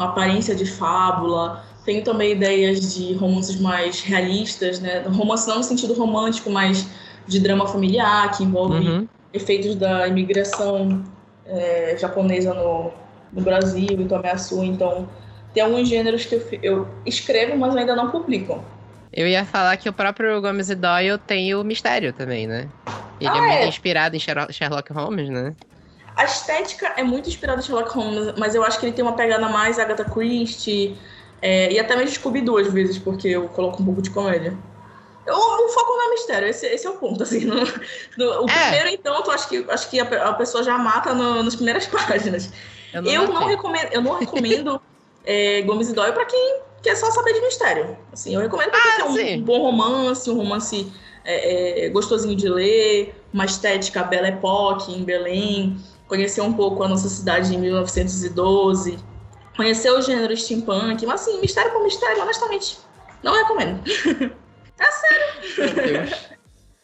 uma aparência de fábula. Tenho também ideias de romances mais realistas, né? Romance não no sentido romântico, mas de drama familiar, que envolve uhum. efeitos da imigração é, japonesa no, no Brasil e Tomé-Açu. Então, tem alguns gêneros que eu, eu escrevo, mas ainda não publico. Eu ia falar que o próprio Gomes e Doyle tem o mistério também, né? Ele é ah, é muito é. inspirado em Sherlock Holmes, né? A estética é muito inspirada em Sherlock Holmes, mas eu acho que ele tem uma pegada mais Agatha Christie é, e até mesmo Scooby duas vezes, porque eu coloco um pouco de comédia. O, o foco não é mistério, esse, esse é o ponto, <laughs> assim. No, no, o é. primeiro, então, tu acho que, acho que a, a pessoa já mata no, nas primeiras <laughs> páginas. Eu não, eu não recomendo, eu não recomendo <laughs> é, Gomes e Doyle pra quem quer só saber de mistério. Assim, eu recomendo pra quem ah, quer um, um, bom romance, um romance é, é, gostosinho de ler, uma estética Belle Époque em Belém, conhecer um pouco a nossa cidade em 1912, conhecer o gênero steampunk, mas assim, mistério por mistério, honestamente, não recomendo. <laughs> é sério. Meu Deus.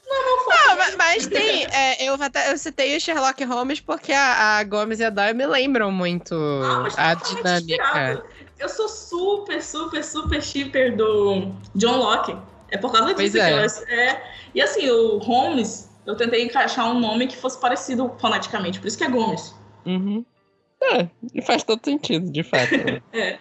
Não, não foi. Não, mas, mas tem. É, eu, até, eu citei o Sherlock Holmes porque a, a Gomes e a Doyle me lembram muito ah, a dinâmica. Eu sou super, super, super shipper do John Locke. É por causa disso é. que eu. É, e assim, o Holmes eu tentei encaixar um nome que fosse parecido foneticamente, por isso que é Gomes. Uhum. É, faz todo sentido, de fato. <laughs> é.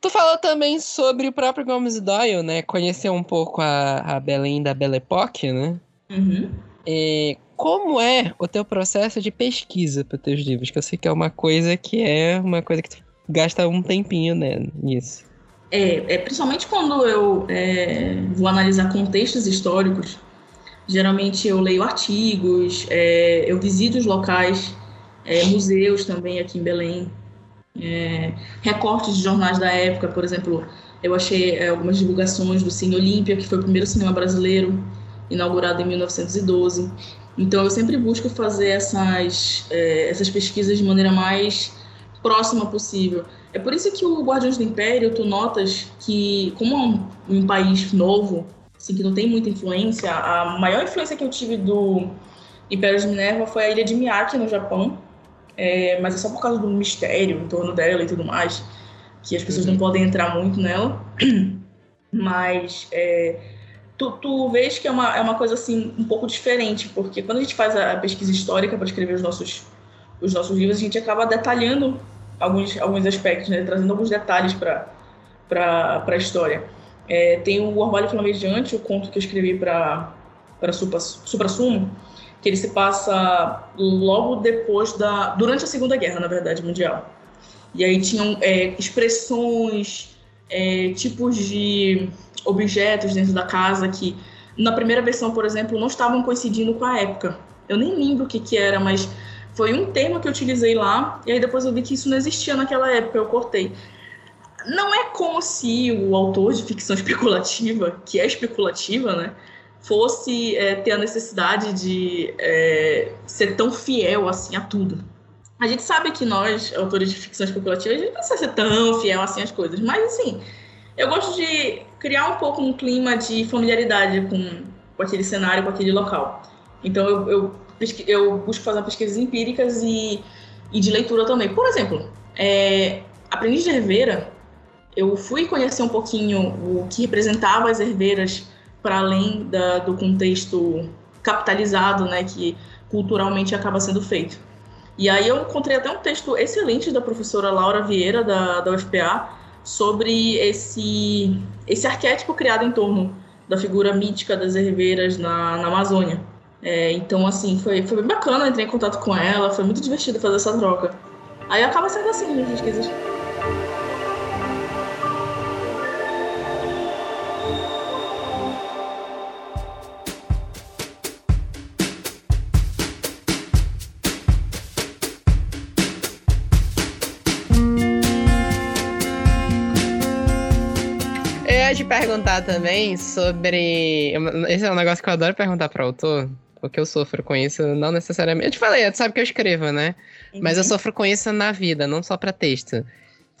Tu falou também sobre o próprio Gomes Doyle, né? Conhecer um pouco a, a Belém da Belle Époque, né? Uhum. E como é o teu processo de pesquisa para teus livros? Que eu sei que é uma coisa que é uma coisa que tu gasta um tempinho né, nisso. É, é principalmente quando eu é, vou analisar contextos históricos, Geralmente eu leio artigos, é, eu visito os locais, é, museus também aqui em Belém, é, recortes de jornais da época, por exemplo, eu achei é, algumas divulgações do Cine Olímpia, que foi o primeiro cinema brasileiro, inaugurado em 1912. Então eu sempre busco fazer essas, é, essas pesquisas de maneira mais próxima possível. É por isso que o Guardiões do Império, tu notas que, como é um, um país novo, assim, que não tem muita influência. A maior influência que eu tive do Império de Minerva foi a ilha de Miyake, no Japão, é, mas é só por causa do mistério em torno dela e tudo mais, que as pessoas uhum. não podem entrar muito nela. <clears throat> Mas é, tu, tu vês que é uma, é uma coisa assim um pouco diferente, porque quando a gente faz a pesquisa histórica para escrever os nossos, os nossos livros, a gente acaba detalhando alguns, alguns aspectos, né? trazendo alguns detalhes para a história. É, tem o Orvalho Flamejante, o conto que eu escrevi para Supra, Sumo, que ele se passa logo depois da. durante a Segunda Guerra, na verdade, mundial. E aí tinham é, expressões, é, tipos de objetos dentro da casa que, na primeira versão, por exemplo, não estavam coincidindo com a época. Eu nem lembro o que, que era, mas foi um termo que eu utilizei lá, e aí depois eu vi que isso não existia naquela época, eu cortei não é como se o autor de ficção especulativa, que é especulativa, né, fosse é, ter a necessidade de é, ser tão fiel assim a tudo. A gente sabe que nós, autores de ficção especulativa, a gente não precisa ser tão fiel assim às coisas, mas assim, eu gosto de criar um pouco um clima de familiaridade com, com aquele cenário, com aquele local. Então eu, eu, eu busco fazer pesquisas empíricas e, e de leitura também. Por exemplo, é, Aprendiz de Herveira eu fui conhecer um pouquinho o que representava as herveiras para além da, do contexto capitalizado, né, que culturalmente acaba sendo feito. E aí eu encontrei até um texto excelente da professora Laura Vieira, da, da UFPA, sobre esse, esse arquétipo criado em torno da figura mítica das herveiras na, na Amazônia. É, então, assim, foi, foi bem bacana, entrei em contato com ela, foi muito divertido fazer essa troca. Aí acaba sendo assim, minhas pesquisas. Te perguntar também sobre. Esse é um negócio que eu adoro perguntar para autor, porque eu sofro com isso, não necessariamente. Eu te falei, tu sabe que eu escrevo, né? Uhum. Mas eu uhum. sofro com isso na vida, não só para texto.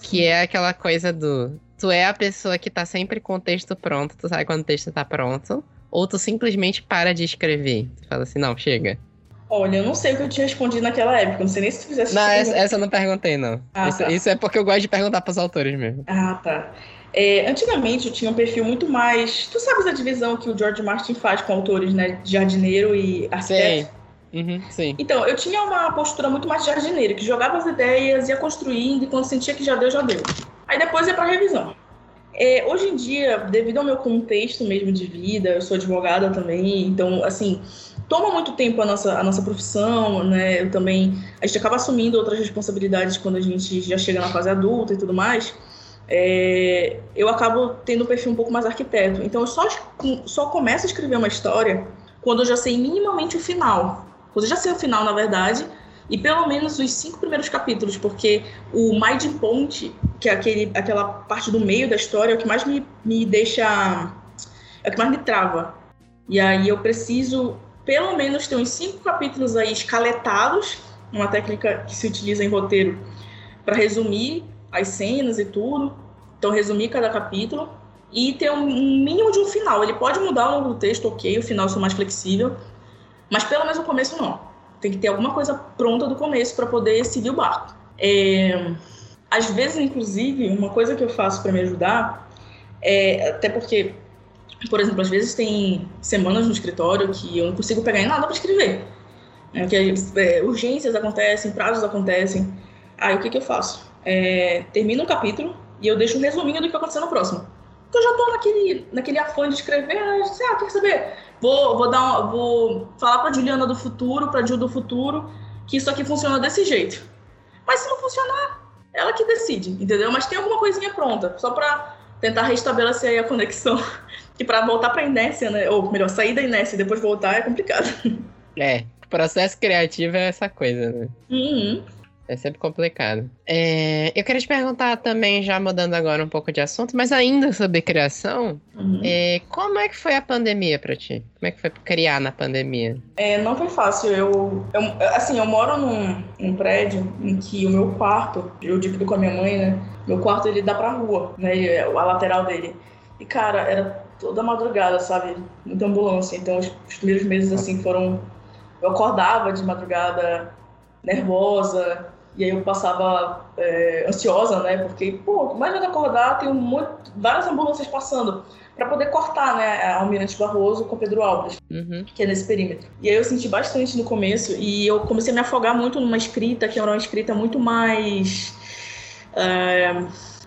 Que é aquela coisa do. Tu é a pessoa que tá sempre com o texto pronto, tu sabe quando o texto tá pronto, ou tu simplesmente para de escrever. Tu fala assim, não, chega. Olha, eu não sei o que eu tinha respondido naquela época, não sei nem se tu fizesse. Não, essa, essa, eu não perguntei, não. Ah, isso, tá. isso, é porque eu gosto de perguntar pros autores mesmo. Ah, tá. É, antigamente eu tinha um perfil muito mais. Tu sabes a divisão que o George Martin faz com autores, né? Jardineiro e arquiteto? Sim. Uhum, sim. Então, eu tinha uma postura muito mais jardineira, que jogava as ideias, ia construindo, e quando sentia que já deu, já deu. Aí depois ia para revisão. É, hoje em dia, devido ao meu contexto mesmo de vida, eu sou advogada também, então, assim, toma muito tempo a nossa, a nossa profissão, né? Eu também, a gente acaba assumindo outras responsabilidades quando a gente já chega na fase adulta e tudo mais é, eu acabo tendo um perfil um pouco mais arquiteto. Então eu só, só começo a escrever uma história quando eu já sei minimamente o final. Quando eu já sei o final, na verdade, e pelo menos os cinco primeiros capítulos, porque o Mind Point, que é aquele, aquela parte do meio da história, é o que mais me, me deixa. é o que mais me trava. E aí eu preciso, pelo menos, ter uns cinco capítulos aí escaletados, uma técnica que se utiliza em roteiro, para resumir as cenas e tudo. Então, resumir cada capítulo e ter um, mínimo de um final. Ele pode mudar ao longo do texto, ok, o final sou mais flexível, mas pelo menos no começo não. Tem que ter alguma coisa pronta do começo para poder seguir o barco. É, às vezes, inclusive, uma coisa que eu faço para me ajudar é até porque, por exemplo, às vezes tem semanas no escritório que eu não consigo pegar em nada para escrever. É, que é, urgências acontecem, prazos acontecem. Aí o que, que eu faço? É, termina um capítulo e eu deixo um resuminho do que vai acontecer no próximo. Porque eu já tô naquele, naquele afã de escrever, né? ah, quer saber? Vou, vou, dar uma, vou falar pra Juliana do futuro, pra Ju do futuro, que isso aqui funciona desse jeito. Mas se não funcionar, ela que decide, entendeu? Mas tem alguma coisinha pronta, só pra tentar restabelecer aí a conexão. <laughs> Que para voltar pra inércia, né? Ou melhor, sair da inércia e depois voltar é complicado. <laughs> É, processo criativo é essa coisa, né? Uhum. É sempre complicado. É, eu queria te perguntar também, já mudando agora um pouco de assunto, mas ainda sobre criação, uhum. é, como é que foi a pandemia para ti? Como é que foi criar na pandemia? É, não foi fácil. Eu, eu, assim, eu moro num, num, prédio em que o meu quarto, eu divido com a minha mãe, né? Meu quarto ele dá pra rua, né? A lateral dele. E cara, era toda madrugada, sabe? Muita ambulância. Então os, os primeiros meses assim foram. Eu acordava de madrugada nervosa, e aí eu passava é, ansiosa, né? Porque, pô, imagina acordar, tem um monte, várias ambulâncias passando para poder cortar, né, a Almirante Barroso com Pedro Alves, uhum. que é nesse perímetro. E aí eu senti bastante no começo e eu comecei a me afogar muito numa escrita que era uma escrita muito mais é,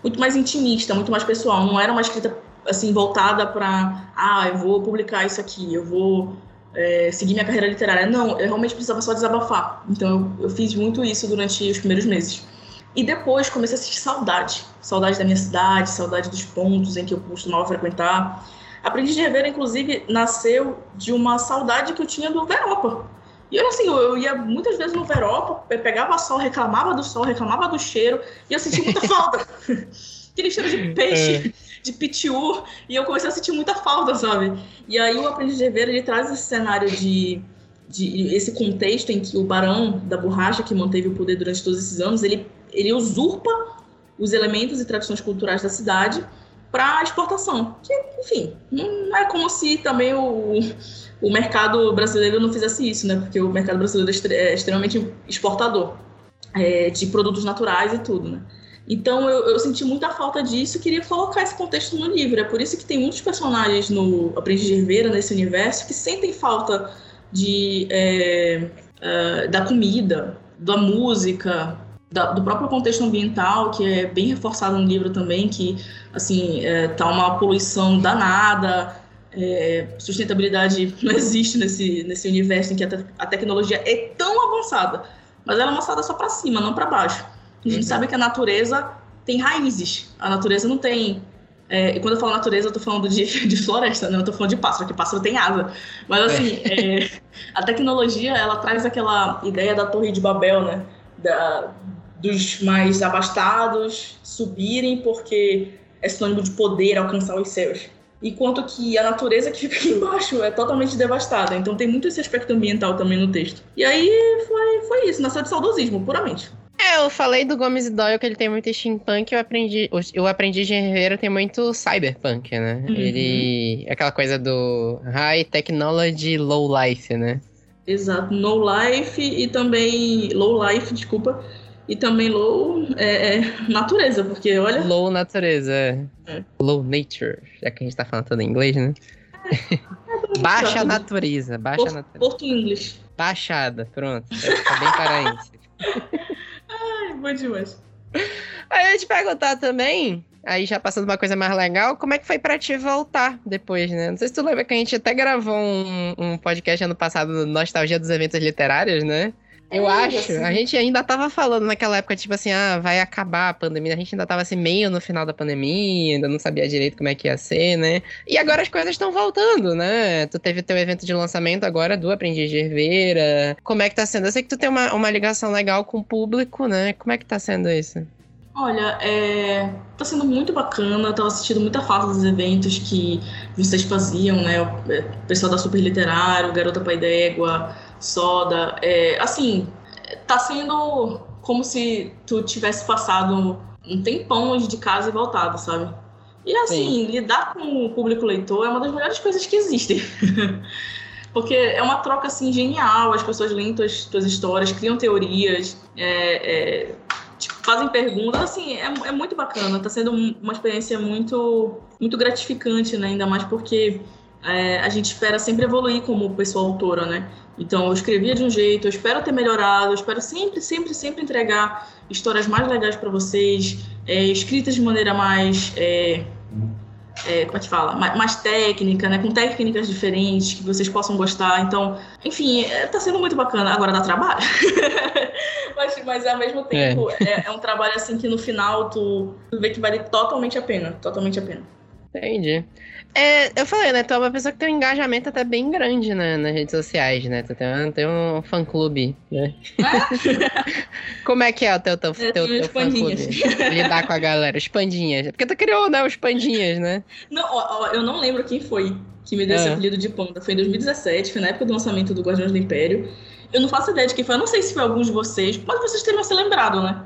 muito mais intimista, muito mais pessoal. Não era uma escrita assim voltada para, ah, eu vou publicar isso aqui, eu vou é, seguir minha carreira literária. Não, eu realmente precisava só desabafar. Então eu, eu fiz muito isso durante os primeiros meses. E depois comecei a sentir saudade. Saudade da minha cidade, saudade dos pontos em que eu costumava frequentar. Aprendi de Rever, inclusive, nasceu de uma saudade que eu tinha do Veropa. E eu, assim, eu ia muitas vezes no Veropa, pegava sol, reclamava do sol, reclamava do cheiro, e eu sentia muita <laughs> falta. Aquele cheiro de peixe. É de Pitiu, e eu comecei a sentir muita falta, sabe? E aí o Aprendiz de Rever, ele traz esse cenário de, de esse contexto em que o barão da borracha, que manteve o poder durante todos esses anos, ele, ele usurpa os elementos e tradições culturais da cidade para exportação. Que, enfim, não é como se também o, o mercado brasileiro não fizesse isso, né? Porque o mercado brasileiro é, é extremamente exportador é, de produtos naturais e tudo, né? Então eu, eu, senti muita falta disso e queria colocar esse contexto no livro. É por isso que tem muitos personagens no Aprendiz de Herveira, nesse universo, que sentem falta de, é, é, da comida, da música, da, do próprio contexto ambiental, que é bem reforçado no livro também, que assim é, tá uma poluição danada, é, sustentabilidade <laughs> não existe nesse, nesse universo em que a, te a tecnologia é tão avançada, mas ela é avançada só para cima, não para baixo. A gente uhum. sabe que a natureza tem raízes. A natureza não tem. É, e quando eu falo natureza, eu tô falando de, <laughs> de floresta, não, eu tô falando de pássaro, porque pássaro tem asa. Mas assim, é. É, a tecnologia, ela traz aquela ideia da Torre de Babel, né? Da, dos mais abastados subirem porque é sinônimo de poder, alcançar os céus. Enquanto que a natureza que fica aqui embaixo é totalmente devastada. Então tem muito esse aspecto ambiental também no texto. E aí foi, foi isso, nasceu de saudosismo, puramente. É, eu falei do Gomes e Doyle que ele tem muito steampunk, eu aprendi, eu aprendi de Herrera tem muito cyberpunk, né? Uhum. Ele aquela coisa do high technology low life, né? Exato, no life e também low life, desculpa, e também low é, é, natureza, porque olha. Low natureza, é. é. Low nature, já que a gente tá falando todo em inglês, né? É, <laughs> baixa natureza, baixa Porto, natureza. Porto English. Baixada, pronto. Tá bem paraense. <laughs> Ai, bom demais. Aí eu te perguntar também, aí já passando uma coisa mais legal, como é que foi pra te voltar depois, né? Não sei se tu lembra que a gente até gravou um, um podcast ano passado, Nostalgia dos Eventos Literários, né? Eu é, acho. Assim. A gente ainda tava falando naquela época, tipo assim, ah, vai acabar a pandemia. A gente ainda tava assim, meio no final da pandemia, ainda não sabia direito como é que ia ser, né? E agora as coisas estão voltando, né? Tu teve teu evento de lançamento agora do Aprendiz de Herveira. Como é que tá sendo? Eu sei que tu tem uma, uma ligação legal com o público, né? Como é que tá sendo isso? Olha, é, tá sendo muito bacana, eu tava assistindo muita falta dos eventos que vocês faziam, né? O é, pessoal da Super Literário, Garota Pai d'Égua, soda. É, assim, tá sendo como se tu tivesse passado um tempão longe de casa e voltado, sabe? E assim, Sim. lidar com o público leitor é uma das melhores coisas que existem. <laughs> Porque é uma troca assim genial, as pessoas leem tuas, tuas histórias, criam teorias, é, é, tipo, fazem perguntas, assim, é, é muito bacana, tá sendo uma experiência muito, muito gratificante, né? Ainda mais porque é, a gente espera sempre evoluir como pessoa autora, né? Então, eu escrevia de um jeito, eu espero ter melhorado, eu espero sempre, sempre, sempre entregar histórias mais legais para vocês, é, escritas de maneira mais. É, é, como é que fala? Mais, mais, técnica, né? Com técnicas diferentes que vocês possam gostar. Então, enfim, é, tá sendo muito bacana. Agora dá trabalho. <laughs> mas, mas ao mesmo tempo, é. é. é. um trabalho assim que no final tu, tu vê que vale totalmente a pena. Totalmente a pena. Entendi. É, eu falei, né? Tu é uma pessoa que tem um engajamento até bem grande né, nas redes sociais, né? Tu tem um, tem um fã-clube, né? <laughs> Como é que é o teu, teu, teu, teu fã-clube? Lidar com a galera, os pandinhas. Porque tu criou, né? Os pandinhas, né? Não, ó, ó, eu não lembro quem foi que me deu esse é. apelido de panda. Foi em 2017, foi na época do lançamento do Guardiões do Império. Eu não faço ideia de quem foi. Eu não sei se foi algum de vocês, mas vocês teriam se lembrado, né?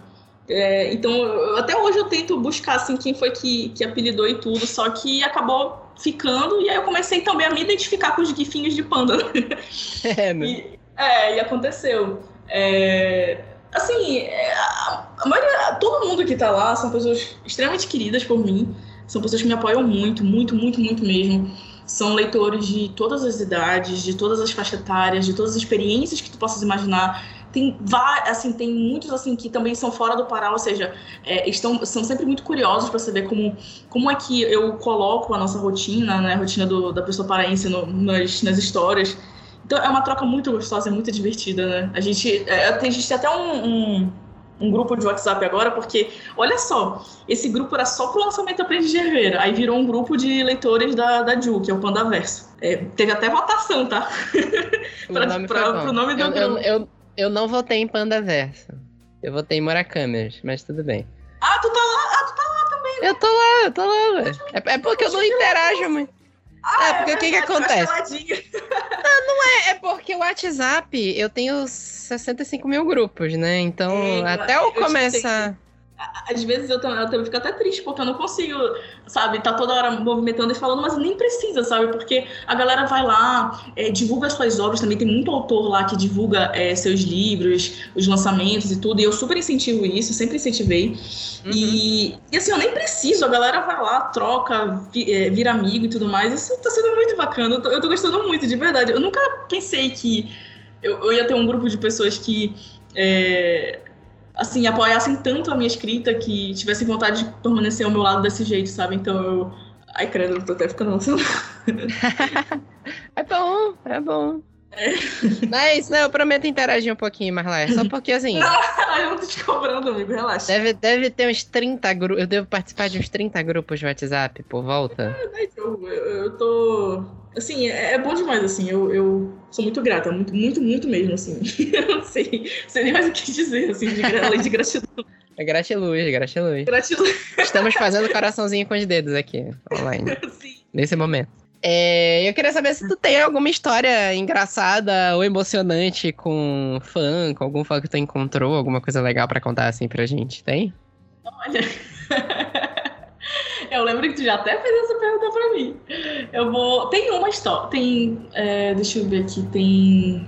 É, então, eu, até hoje eu tento buscar assim quem foi que, que apelidou e tudo, só que acabou ficando, e aí eu comecei também a me identificar com os gifinhos de panda. <laughs> É, né? E, é, e aconteceu. É, assim, é, a maioria, todo mundo que tá lá são pessoas extremamente queridas por mim, são pessoas que me apoiam muito, muito, muito, muito mesmo. São leitores de todas as idades, de todas as faixas etárias, de todas as experiências que tu possas imaginar tem assim tem muitos assim que também são fora do Pará, ou seja, é, estão são sempre muito curiosos para saber como como é que eu coloco a nossa rotina, né, a rotina do, da pessoa paraense no, nas, nas histórias. Então é uma troca muito gostosa, é muito divertida, né? A gente é, a gente tem até um, um, um, grupo de WhatsApp agora, porque olha só, esse grupo era só pro lançamento da Aprendiz de Herveira, aí virou um grupo de leitores da, da Ju, que é o Pandaverso. É, teve até votação, tá? <laughs> para o nome do eu, grupo. Eu, eu eu não votei em Panda Verso. Eu votei em Murakami, mas tudo bem. Ah, tu tá lá, ah, tu tá lá também, né? Eu tô lá, eu tô lá, velho. É, é, porque eu não interajo muito. Ah, é, porque é, o que que acontece? Não, <laughs> não é, é porque o WhatsApp, eu tenho 65 mil grupos, né? Então, é, até eu começar às vezes eu, eu também fico até triste, porque eu não consigo, sabe, tá toda hora movimentando e falando, mas nem precisa, sabe? Porque a galera vai lá, é, divulga suas obras, também tem muito autor lá que divulga é, seus livros, os lançamentos e tudo, e eu super incentivo isso, sempre incentivei. Uhum. E, e assim, eu nem preciso, a galera vai lá, troca, é, vira amigo e tudo mais, isso tá sendo muito bacana, eu tô, eu tô gostando muito, de verdade. Eu nunca pensei que eu, eu ia ter um grupo de pessoas que. É, assim, apoiassem tanto a minha escrita que tivessem vontade de permanecer ao meu lado desse jeito, sabe? Então eu. Ai, credo, tô até ficando emocionada. <laughs> é bom, é bom. É. Mas, não, eu prometo interagir um pouquinho mais lá. Só porque, assim. <laughs> Não, eu não tô te cobrando, amigo, relaxa. Deve, deve ter uns 30 grupos. Eu devo participar de uns 30 grupos de WhatsApp por volta. É, eu, eu, eu tô. Assim, é, é, bom demais, assim. Eu, eu sou muito grata, muito, muito, muito mesmo, assim. <laughs> eu não sei, sei nem mais o que dizer, assim, de, além de gratidão. É gratiluz, gratiluz. Gratiluz. Estamos fazendo coraçãozinho com os dedos aqui, online. <laughs> Sim. Nesse momento. É, eu queria saber se tu tem alguma história engraçada ou emocionante com fã, com algum fã que tu encontrou, alguma coisa legal pra contar assim pra gente, tem? Olha. Eu lembro que tu já até fez essa pergunta pra mim. Eu vou. Tem uma história. Tem. é, deixa eu ver aqui. Tem.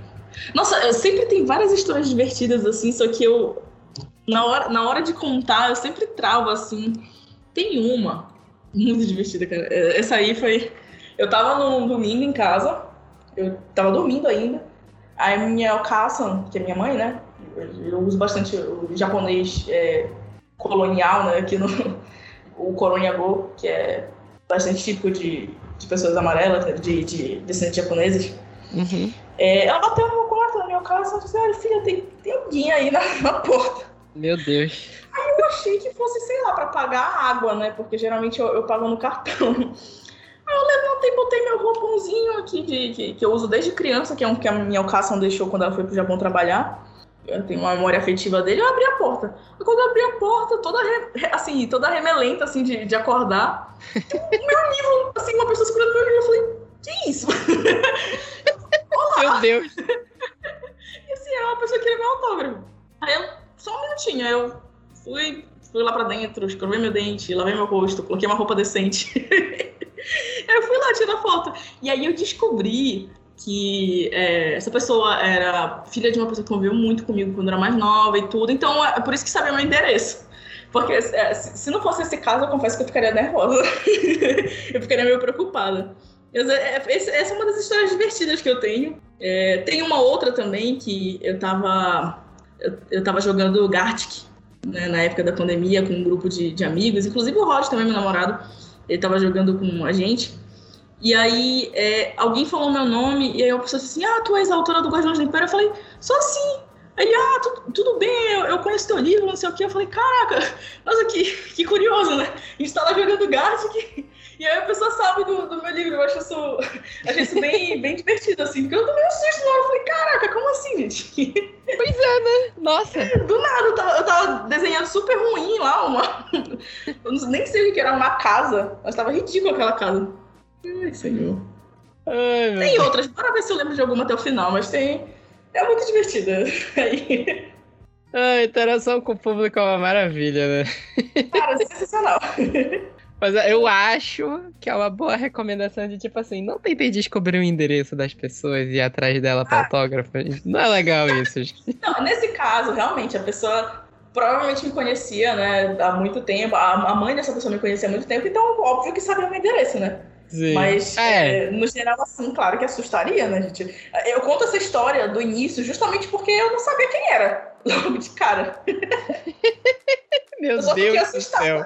Nossa, eu sempre tem várias histórias divertidas assim, só que eu. Na hora, na hora de contar, eu sempre travo assim. Tem uma. Muito divertida, cara. É, Essa aí foi. Eu tava num domingo em casa. Eu tava dormindo ainda. Aí minha Okasan, que é minha mãe, né? Eu, eu uso bastante o japonês é, colonial, né? Aqui no, o Koronyago, que é bastante típico de, de pessoas amarelas, né, de, de descendentes japoneses. Uhum. É, ela bateu no meu quarto, na minha casa, e disse, olha, filha, tem, tem alguém aí na, na porta. Meu Deus. Eu achei que fosse, sei lá, pra pagar a água, né? Porque geralmente eu, eu pago no cartão. Levantei, botei meu roupãozinho aqui, de, que, que eu uso desde criança, que é um que a minha Alcação deixou quando ela foi pro Japão trabalhar. Eu tenho uma memória afetiva dele, eu abri a porta. Quando eu abri a porta, toda, re- assim, toda remelenta, assim, de, de acordar, o meu livro, assim, uma pessoa segurando meu livro, eu falei, que isso? <laughs> Meu Deus. E assim, era uma pessoa que queria meu autógrafo. Aí eu, só um minutinho, aí eu fui, fui lá pra dentro, escovei meu dente, lavei meu rosto, coloquei uma roupa decente. <laughs> eu fui lá tirar foto. E aí eu descobri que é, essa pessoa era filha de uma pessoa que conviveu muito comigo quando era mais nova e tudo. Então é por isso que sabia meu endereço. Porque é, se não fosse esse caso, eu confesso que eu ficaria nervosa. <laughs> eu ficaria meio preocupada. É, é, Essa é uma das histórias divertidas que eu tenho. É, tem uma outra também que eu tava. Eu, eu tava jogando Gartic né, na época da pandemia com um grupo de, de amigos, inclusive o Rod também, meu namorado, ele tava jogando com a gente. E aí é, alguém falou meu nome, e aí a pessoa assim: Ah, tu és a autora do Guardiões do Império? Eu falei, sou sim. Aí, ele, ah, tu- tudo bem, eu, eu conheço teu livro, não sei o quê. Eu falei, caraca, <laughs> nossa, que, que curioso, né? A gente tá jogando Gartic, e aí a pessoa sabe do, do meu livro. Eu acho isso, <laughs> acho isso bem, bem divertido, assim, porque eu tomei um susto hora. Eu falei, caraca, como assim, gente? <laughs> Pois é, né? Nossa. Do nada, eu tava, eu tava desenhando super ruim lá, uma. <laughs> Eu nem sei o que era, uma casa, mas tava ridículo aquela casa. Ai, senhor. Ai, Tem Deus. outras, bora ver se eu lembro de alguma até o final, mas tem. É muito divertida. Aí, A interação com o público é uma maravilha, né? cara, sensacional. Mas eu acho que é uma boa recomendação de, tipo assim, não tentem descobrir o endereço das pessoas e ir atrás dela para autógrafo. Não é legal isso. <laughs> Não, nesse caso, realmente, a pessoa provavelmente me conhecia, né, há muito tempo. A, mãe dessa pessoa me conhecia há muito tempo, então óbvio que sabia o meu endereço, né? Sim. Mas, É. é, no geral, assim, claro que assustaria, né, gente? Eu conto essa história do início justamente porque eu não sabia quem era, <laughs> logo de cara. <laughs> Meu Deus do céu.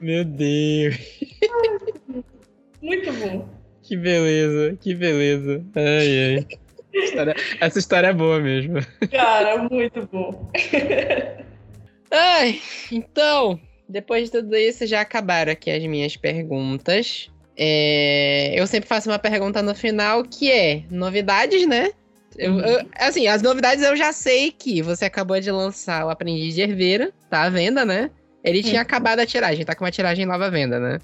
Meu Deus. Muito bom. Que beleza, que beleza. Ai, ai. História- Essa história é boa mesmo. Cara, muito bom. Ai, então, depois de tudo isso, já acabaram aqui as minhas perguntas. É, eu sempre faço uma pergunta no final que é novidades, né? Eu- eu- assim, as novidades eu já sei que você acabou de lançar o Aprendiz de Herveira, tá à venda, né? Ele tinha acabado a tiragem, tá com uma tiragem nova venda, né?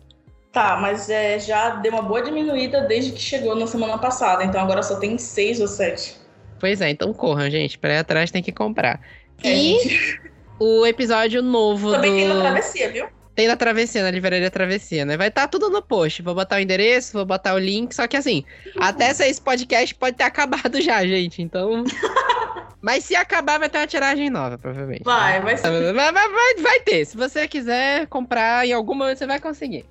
Tá, mas é, já deu uma boa diminuída desde que chegou na semana passada, então agora só tem seis ou sete. Pois é, então corram, gente. Pra ir atrás tem que comprar. É, E gente. o episódio novo Também do. tem na travessia, viu? Tem na travessia, na livraria travessia, né? Vai estar tudo no post. Vou botar o endereço, vou botar o link. Só que assim, até sair esse podcast pode ter <laughs> acabado já, gente. Então. <laughs> Mas se acabar, vai ter uma tiragem nova, provavelmente. Vai, vai ser. Vai, vai, vai, ter. Se você quiser comprar em algum momento, você vai conseguir.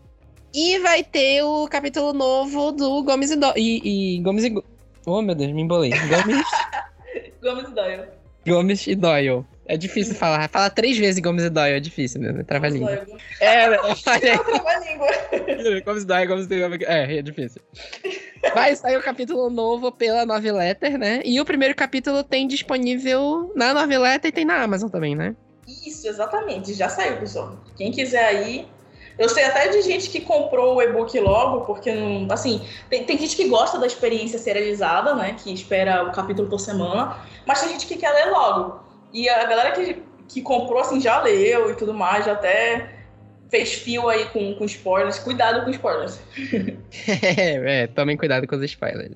E vai ter o capítulo novo do Gomes e, Do... e, e Gomes e. Oh, meu Deus, me embolei. <laughs> Gomes, Gomes Doyle. Gomes e Doyle. É difícil falar. Fala três vezes Gomes e Doyle, é difícil mesmo. Trava a língua. Doyle. É, eu falei. Trava-língua. <laughs> <laughs> Gomes e Doyle, Gomes e Doyle. É, é difícil. Vai sair o capítulo novo pela Nove Letter, né? E o primeiro capítulo tem disponível na Nove Letter e tem na Amazon também, né? Isso, exatamente. Já saiu, pessoal. Quem quiser aí. Eu sei até de gente que comprou o e-book logo, porque não. Assim, tem, tem gente que gosta da experiência serializada, né? Que espera o capítulo por semana, mas tem gente que quer ler logo. E a galera que, que comprou, assim, já leu e tudo mais, já até fez fio aí com, com spoilers. Cuidado com spoilers. é, <laughs> é, tomem cuidado com os spoilers.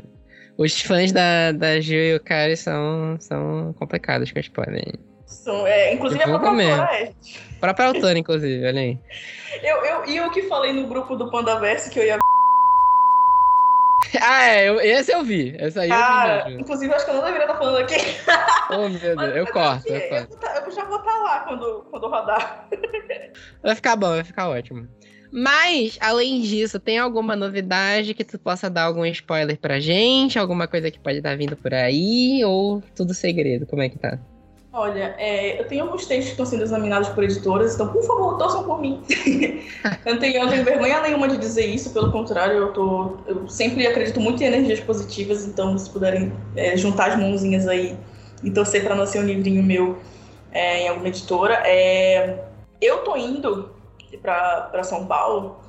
Os fãs da, da Gil e o Kari são, são complicados com spoilers. São, é, inclusive a própria autora é. A própria autora, inclusive, olha aí. Eu, eu, e eu que falei no grupo do Pandaverse que eu ia <laughs> ah, é, eu, esse eu vi. Esse aí Cara, eu vi. Inclusive, acho que eu não deveria estar falando aqui. <laughs> Oh, meu Deus, eu corto. Eu, eu, eu, já vou estar lá quando, quando rodar. <laughs> Vai ficar bom, vai ficar ótimo. Mas, além disso, tem alguma novidade que tu possa dar algum spoiler pra gente? Alguma coisa que pode estar vindo por aí? Ou tudo segredo? Como é que tá? Olha, é, eu tenho alguns textos que estão sendo examinados por editoras, então, por favor, torçam por mim. <laughs> eu, não tenho, eu não tenho vergonha nenhuma de dizer isso, pelo contrário, eu, tô, eu sempre acredito muito em energias positivas, então, se puderem é, juntar as mãozinhas aí e torcer para não ser um livrinho meu é, em alguma editora. É, eu tô indo para São Paulo,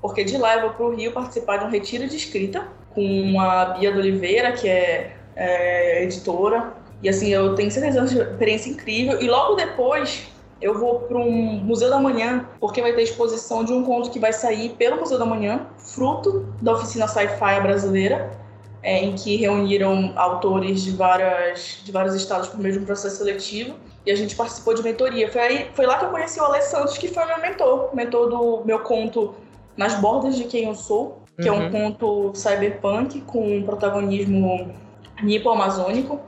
porque de lá eu vou para o Rio participar de um retiro de escrita com a Bia de Oliveira, que é, é editora e assim, eu tenho certeza de uma experiência incrível. E logo depois eu vou para um Museu da Manhã, porque vai ter exposição de um conto que vai sair pelo Museu da Manhã, fruto da oficina Sci-Fi brasileira, é, em que reuniram autores de, várias, de vários estados por meio de um processo seletivo. E a gente participou de mentoria. Foi, aí, foi lá que eu conheci o Alessandro, que foi meu mentor, mentor do meu conto Nas Bordas de Quem Eu Sou, que uhum. é um uhum. conto cyberpunk com um protagonismo nipo-amazônico.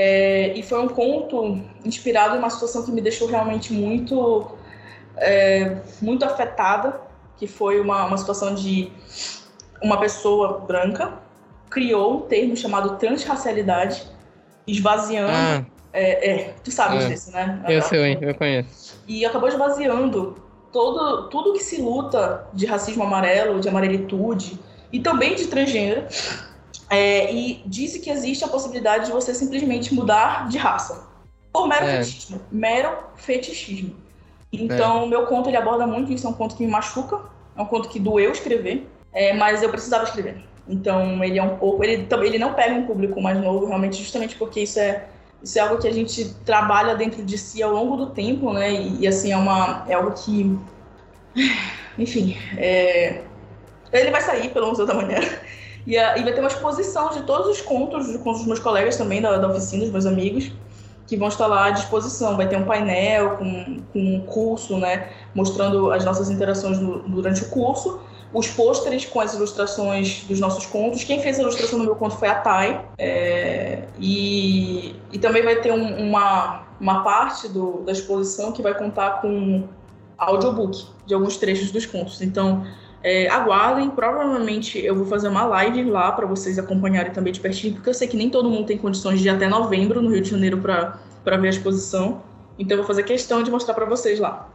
É, e foi um conto inspirado em uma situação que me deixou realmente muito, é, muito afetada, que foi uma, uma situação de uma pessoa branca criou um termo chamado transracialidade, esvaziando. Ah. É, é, tu sabes é. disso, né? Eu sei, eu conheço. E acabou esvaziando todo, tudo que se luta de racismo amarelo, de amarelitude e também de transgênero é, e disse que existe a possibilidade de você simplesmente mudar de raça. Por mero é. fetichismo. Mero fetichismo. Então, é. meu conto ele aborda muito isso, é um conto que me machuca, é um conto que doeu escrever, é, mas eu precisava escrever. Então, ele é um pouco. Ele, ele não pega um público mais novo, realmente, justamente porque isso é, isso é algo que a gente trabalha dentro de si ao longo do tempo, né? E, e assim, é, uma, é algo que. <sighs> Enfim, é, ele vai sair pelo Museu da Manhã. E, a, e vai ter uma exposição de todos os contos, com os meus colegas também da, da oficina, os meus amigos, que vão estar lá à disposição. Vai ter um painel com, com um curso, né, mostrando as nossas interações no, durante o curso. Os pôsteres com as ilustrações dos nossos contos. Quem fez a ilustração do meu conto foi a Thay. É, e, e também vai ter um, uma, uma parte do, da exposição que vai contar com audiobook de alguns trechos dos contos. Então, é, aguardem, provavelmente eu vou fazer uma live lá para vocês acompanharem também de pertinho, porque eu sei que nem todo mundo tem condições de ir até novembro no Rio de Janeiro para ver a exposição. Então eu vou fazer questão de mostrar para vocês lá.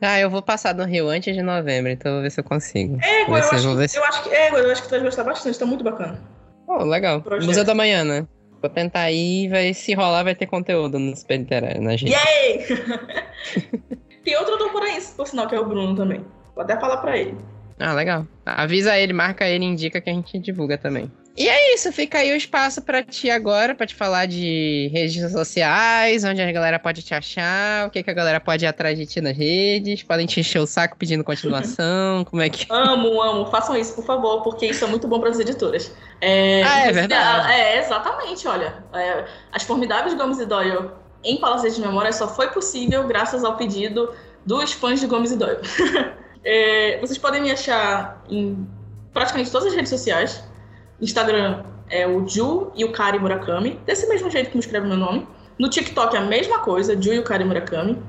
Ah, eu vou passar no Rio antes de novembro, então eu vou ver se eu consigo. É, eu, acho, que, se... eu acho que é, eu acho que tu vai gostar bastante, tá muito bacana. Oh, legal. Museu da Manhã, né? Vou tentar ir, vai, se rolar, vai ter conteúdo no Super Literário, né, gente? Yay! <laughs> Tem outro autor por aí, por sinal, que é o Bruno também. Vou até falar pra ele. Ah, legal. Avisa ele, marca ele, indica que a gente divulga também. E é isso, fica aí o espaço para ti agora, para te falar de redes sociais, onde a galera pode te achar, o que, que a galera pode ir atrás de ti nas redes, podem te encher o saco pedindo continuação, <laughs> como é que... Amo, amo, façam isso, por favor, porque isso é muito bom para as editoras. É, ah, é verdade. É, exatamente, olha, é, as formidáveis Gomes e Doyle em Palácio de Memória só foi possível graças ao pedido dos fãs de Gomes e Doyle. <laughs> É, vocês podem me achar em praticamente todas as redes sociais. Instagram é o Ju e o Kari Murakami, desse mesmo jeito que me escreve meu nome. No TikTok é a mesma coisa, Ju e o Kari Murakami.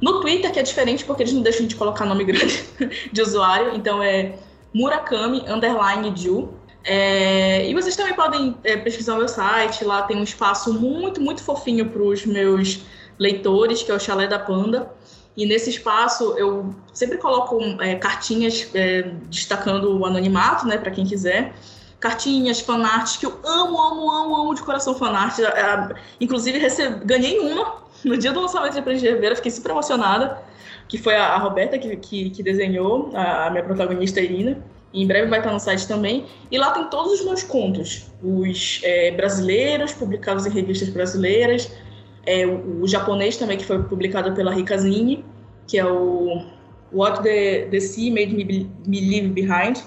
No Twitter, que é diferente porque eles não deixam de colocar nome grande <laughs> de usuário, então é Murakami underline Ju. É, e vocês também podem é, pesquisar o meu site, lá tem um espaço muito, muito fofinho para os meus leitores, que é o Chalé da Panda. E nesse espaço eu sempre coloco é, cartinhas é, destacando o anonimato, né, para quem quiser. Cartinhas, fanarts, que eu amo, amo, amo, amo de coração fanart. É, inclusive, recebe, ganhei uma no dia do lançamento de Aprendiz de Herveira, fiquei super emocionada, que foi a, a Roberta que, que, que desenhou, a, a, minha protagonista Irina. Em breve vai estar no site também. E lá tem todos os meus contos, os é, brasileiros, publicados em revistas brasileiras, É, o, o, japonês também, que foi publicado pela Rikazine, que é o What the, the Sea Made Me, Me Leave Behind.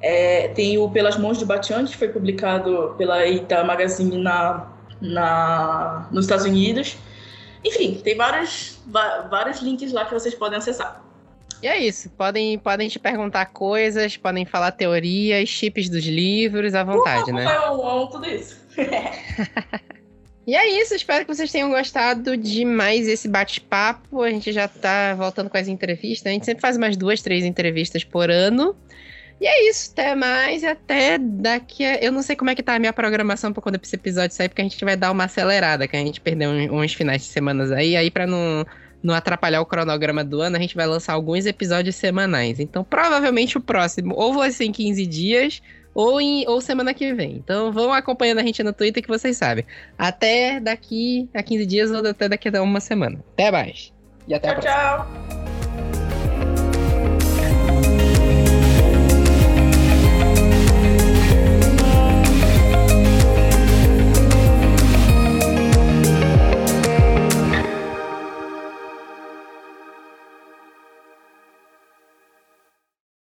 É, tem o Pelas Mãos de Batian, que foi publicado pela Eita Magazine na, na, nos Estados Unidos. Enfim, tem vários, vários links lá que vocês podem acessar. E é isso. Podem, podem te perguntar coisas, podem falar teorias, chips dos livros, à vontade, uh, né? Eu amo tudo isso. <laughs> e é isso. Espero que vocês tenham gostado de mais esse bate-papo. A gente já tá voltando com as entrevistas. A gente sempre faz umas duas, três entrevistas por ano. E é isso, até mais até daqui a... Eu não sei como é que tá a minha programação para quando esse episódio sair, porque a gente vai dar uma acelerada, que a gente perdeu uns finais de semanas aí, aí para não, não atrapalhar o cronograma do ano, a gente vai lançar alguns episódios semanais. Então, provavelmente o próximo ou vai ser em 15 dias, ou, em, ou semana que vem. Então vão acompanhando a gente no Twitter que vocês sabem. Até daqui a 15 dias ou até daqui a uma semana. Até mais. E até tchau, a próxima. Tchau.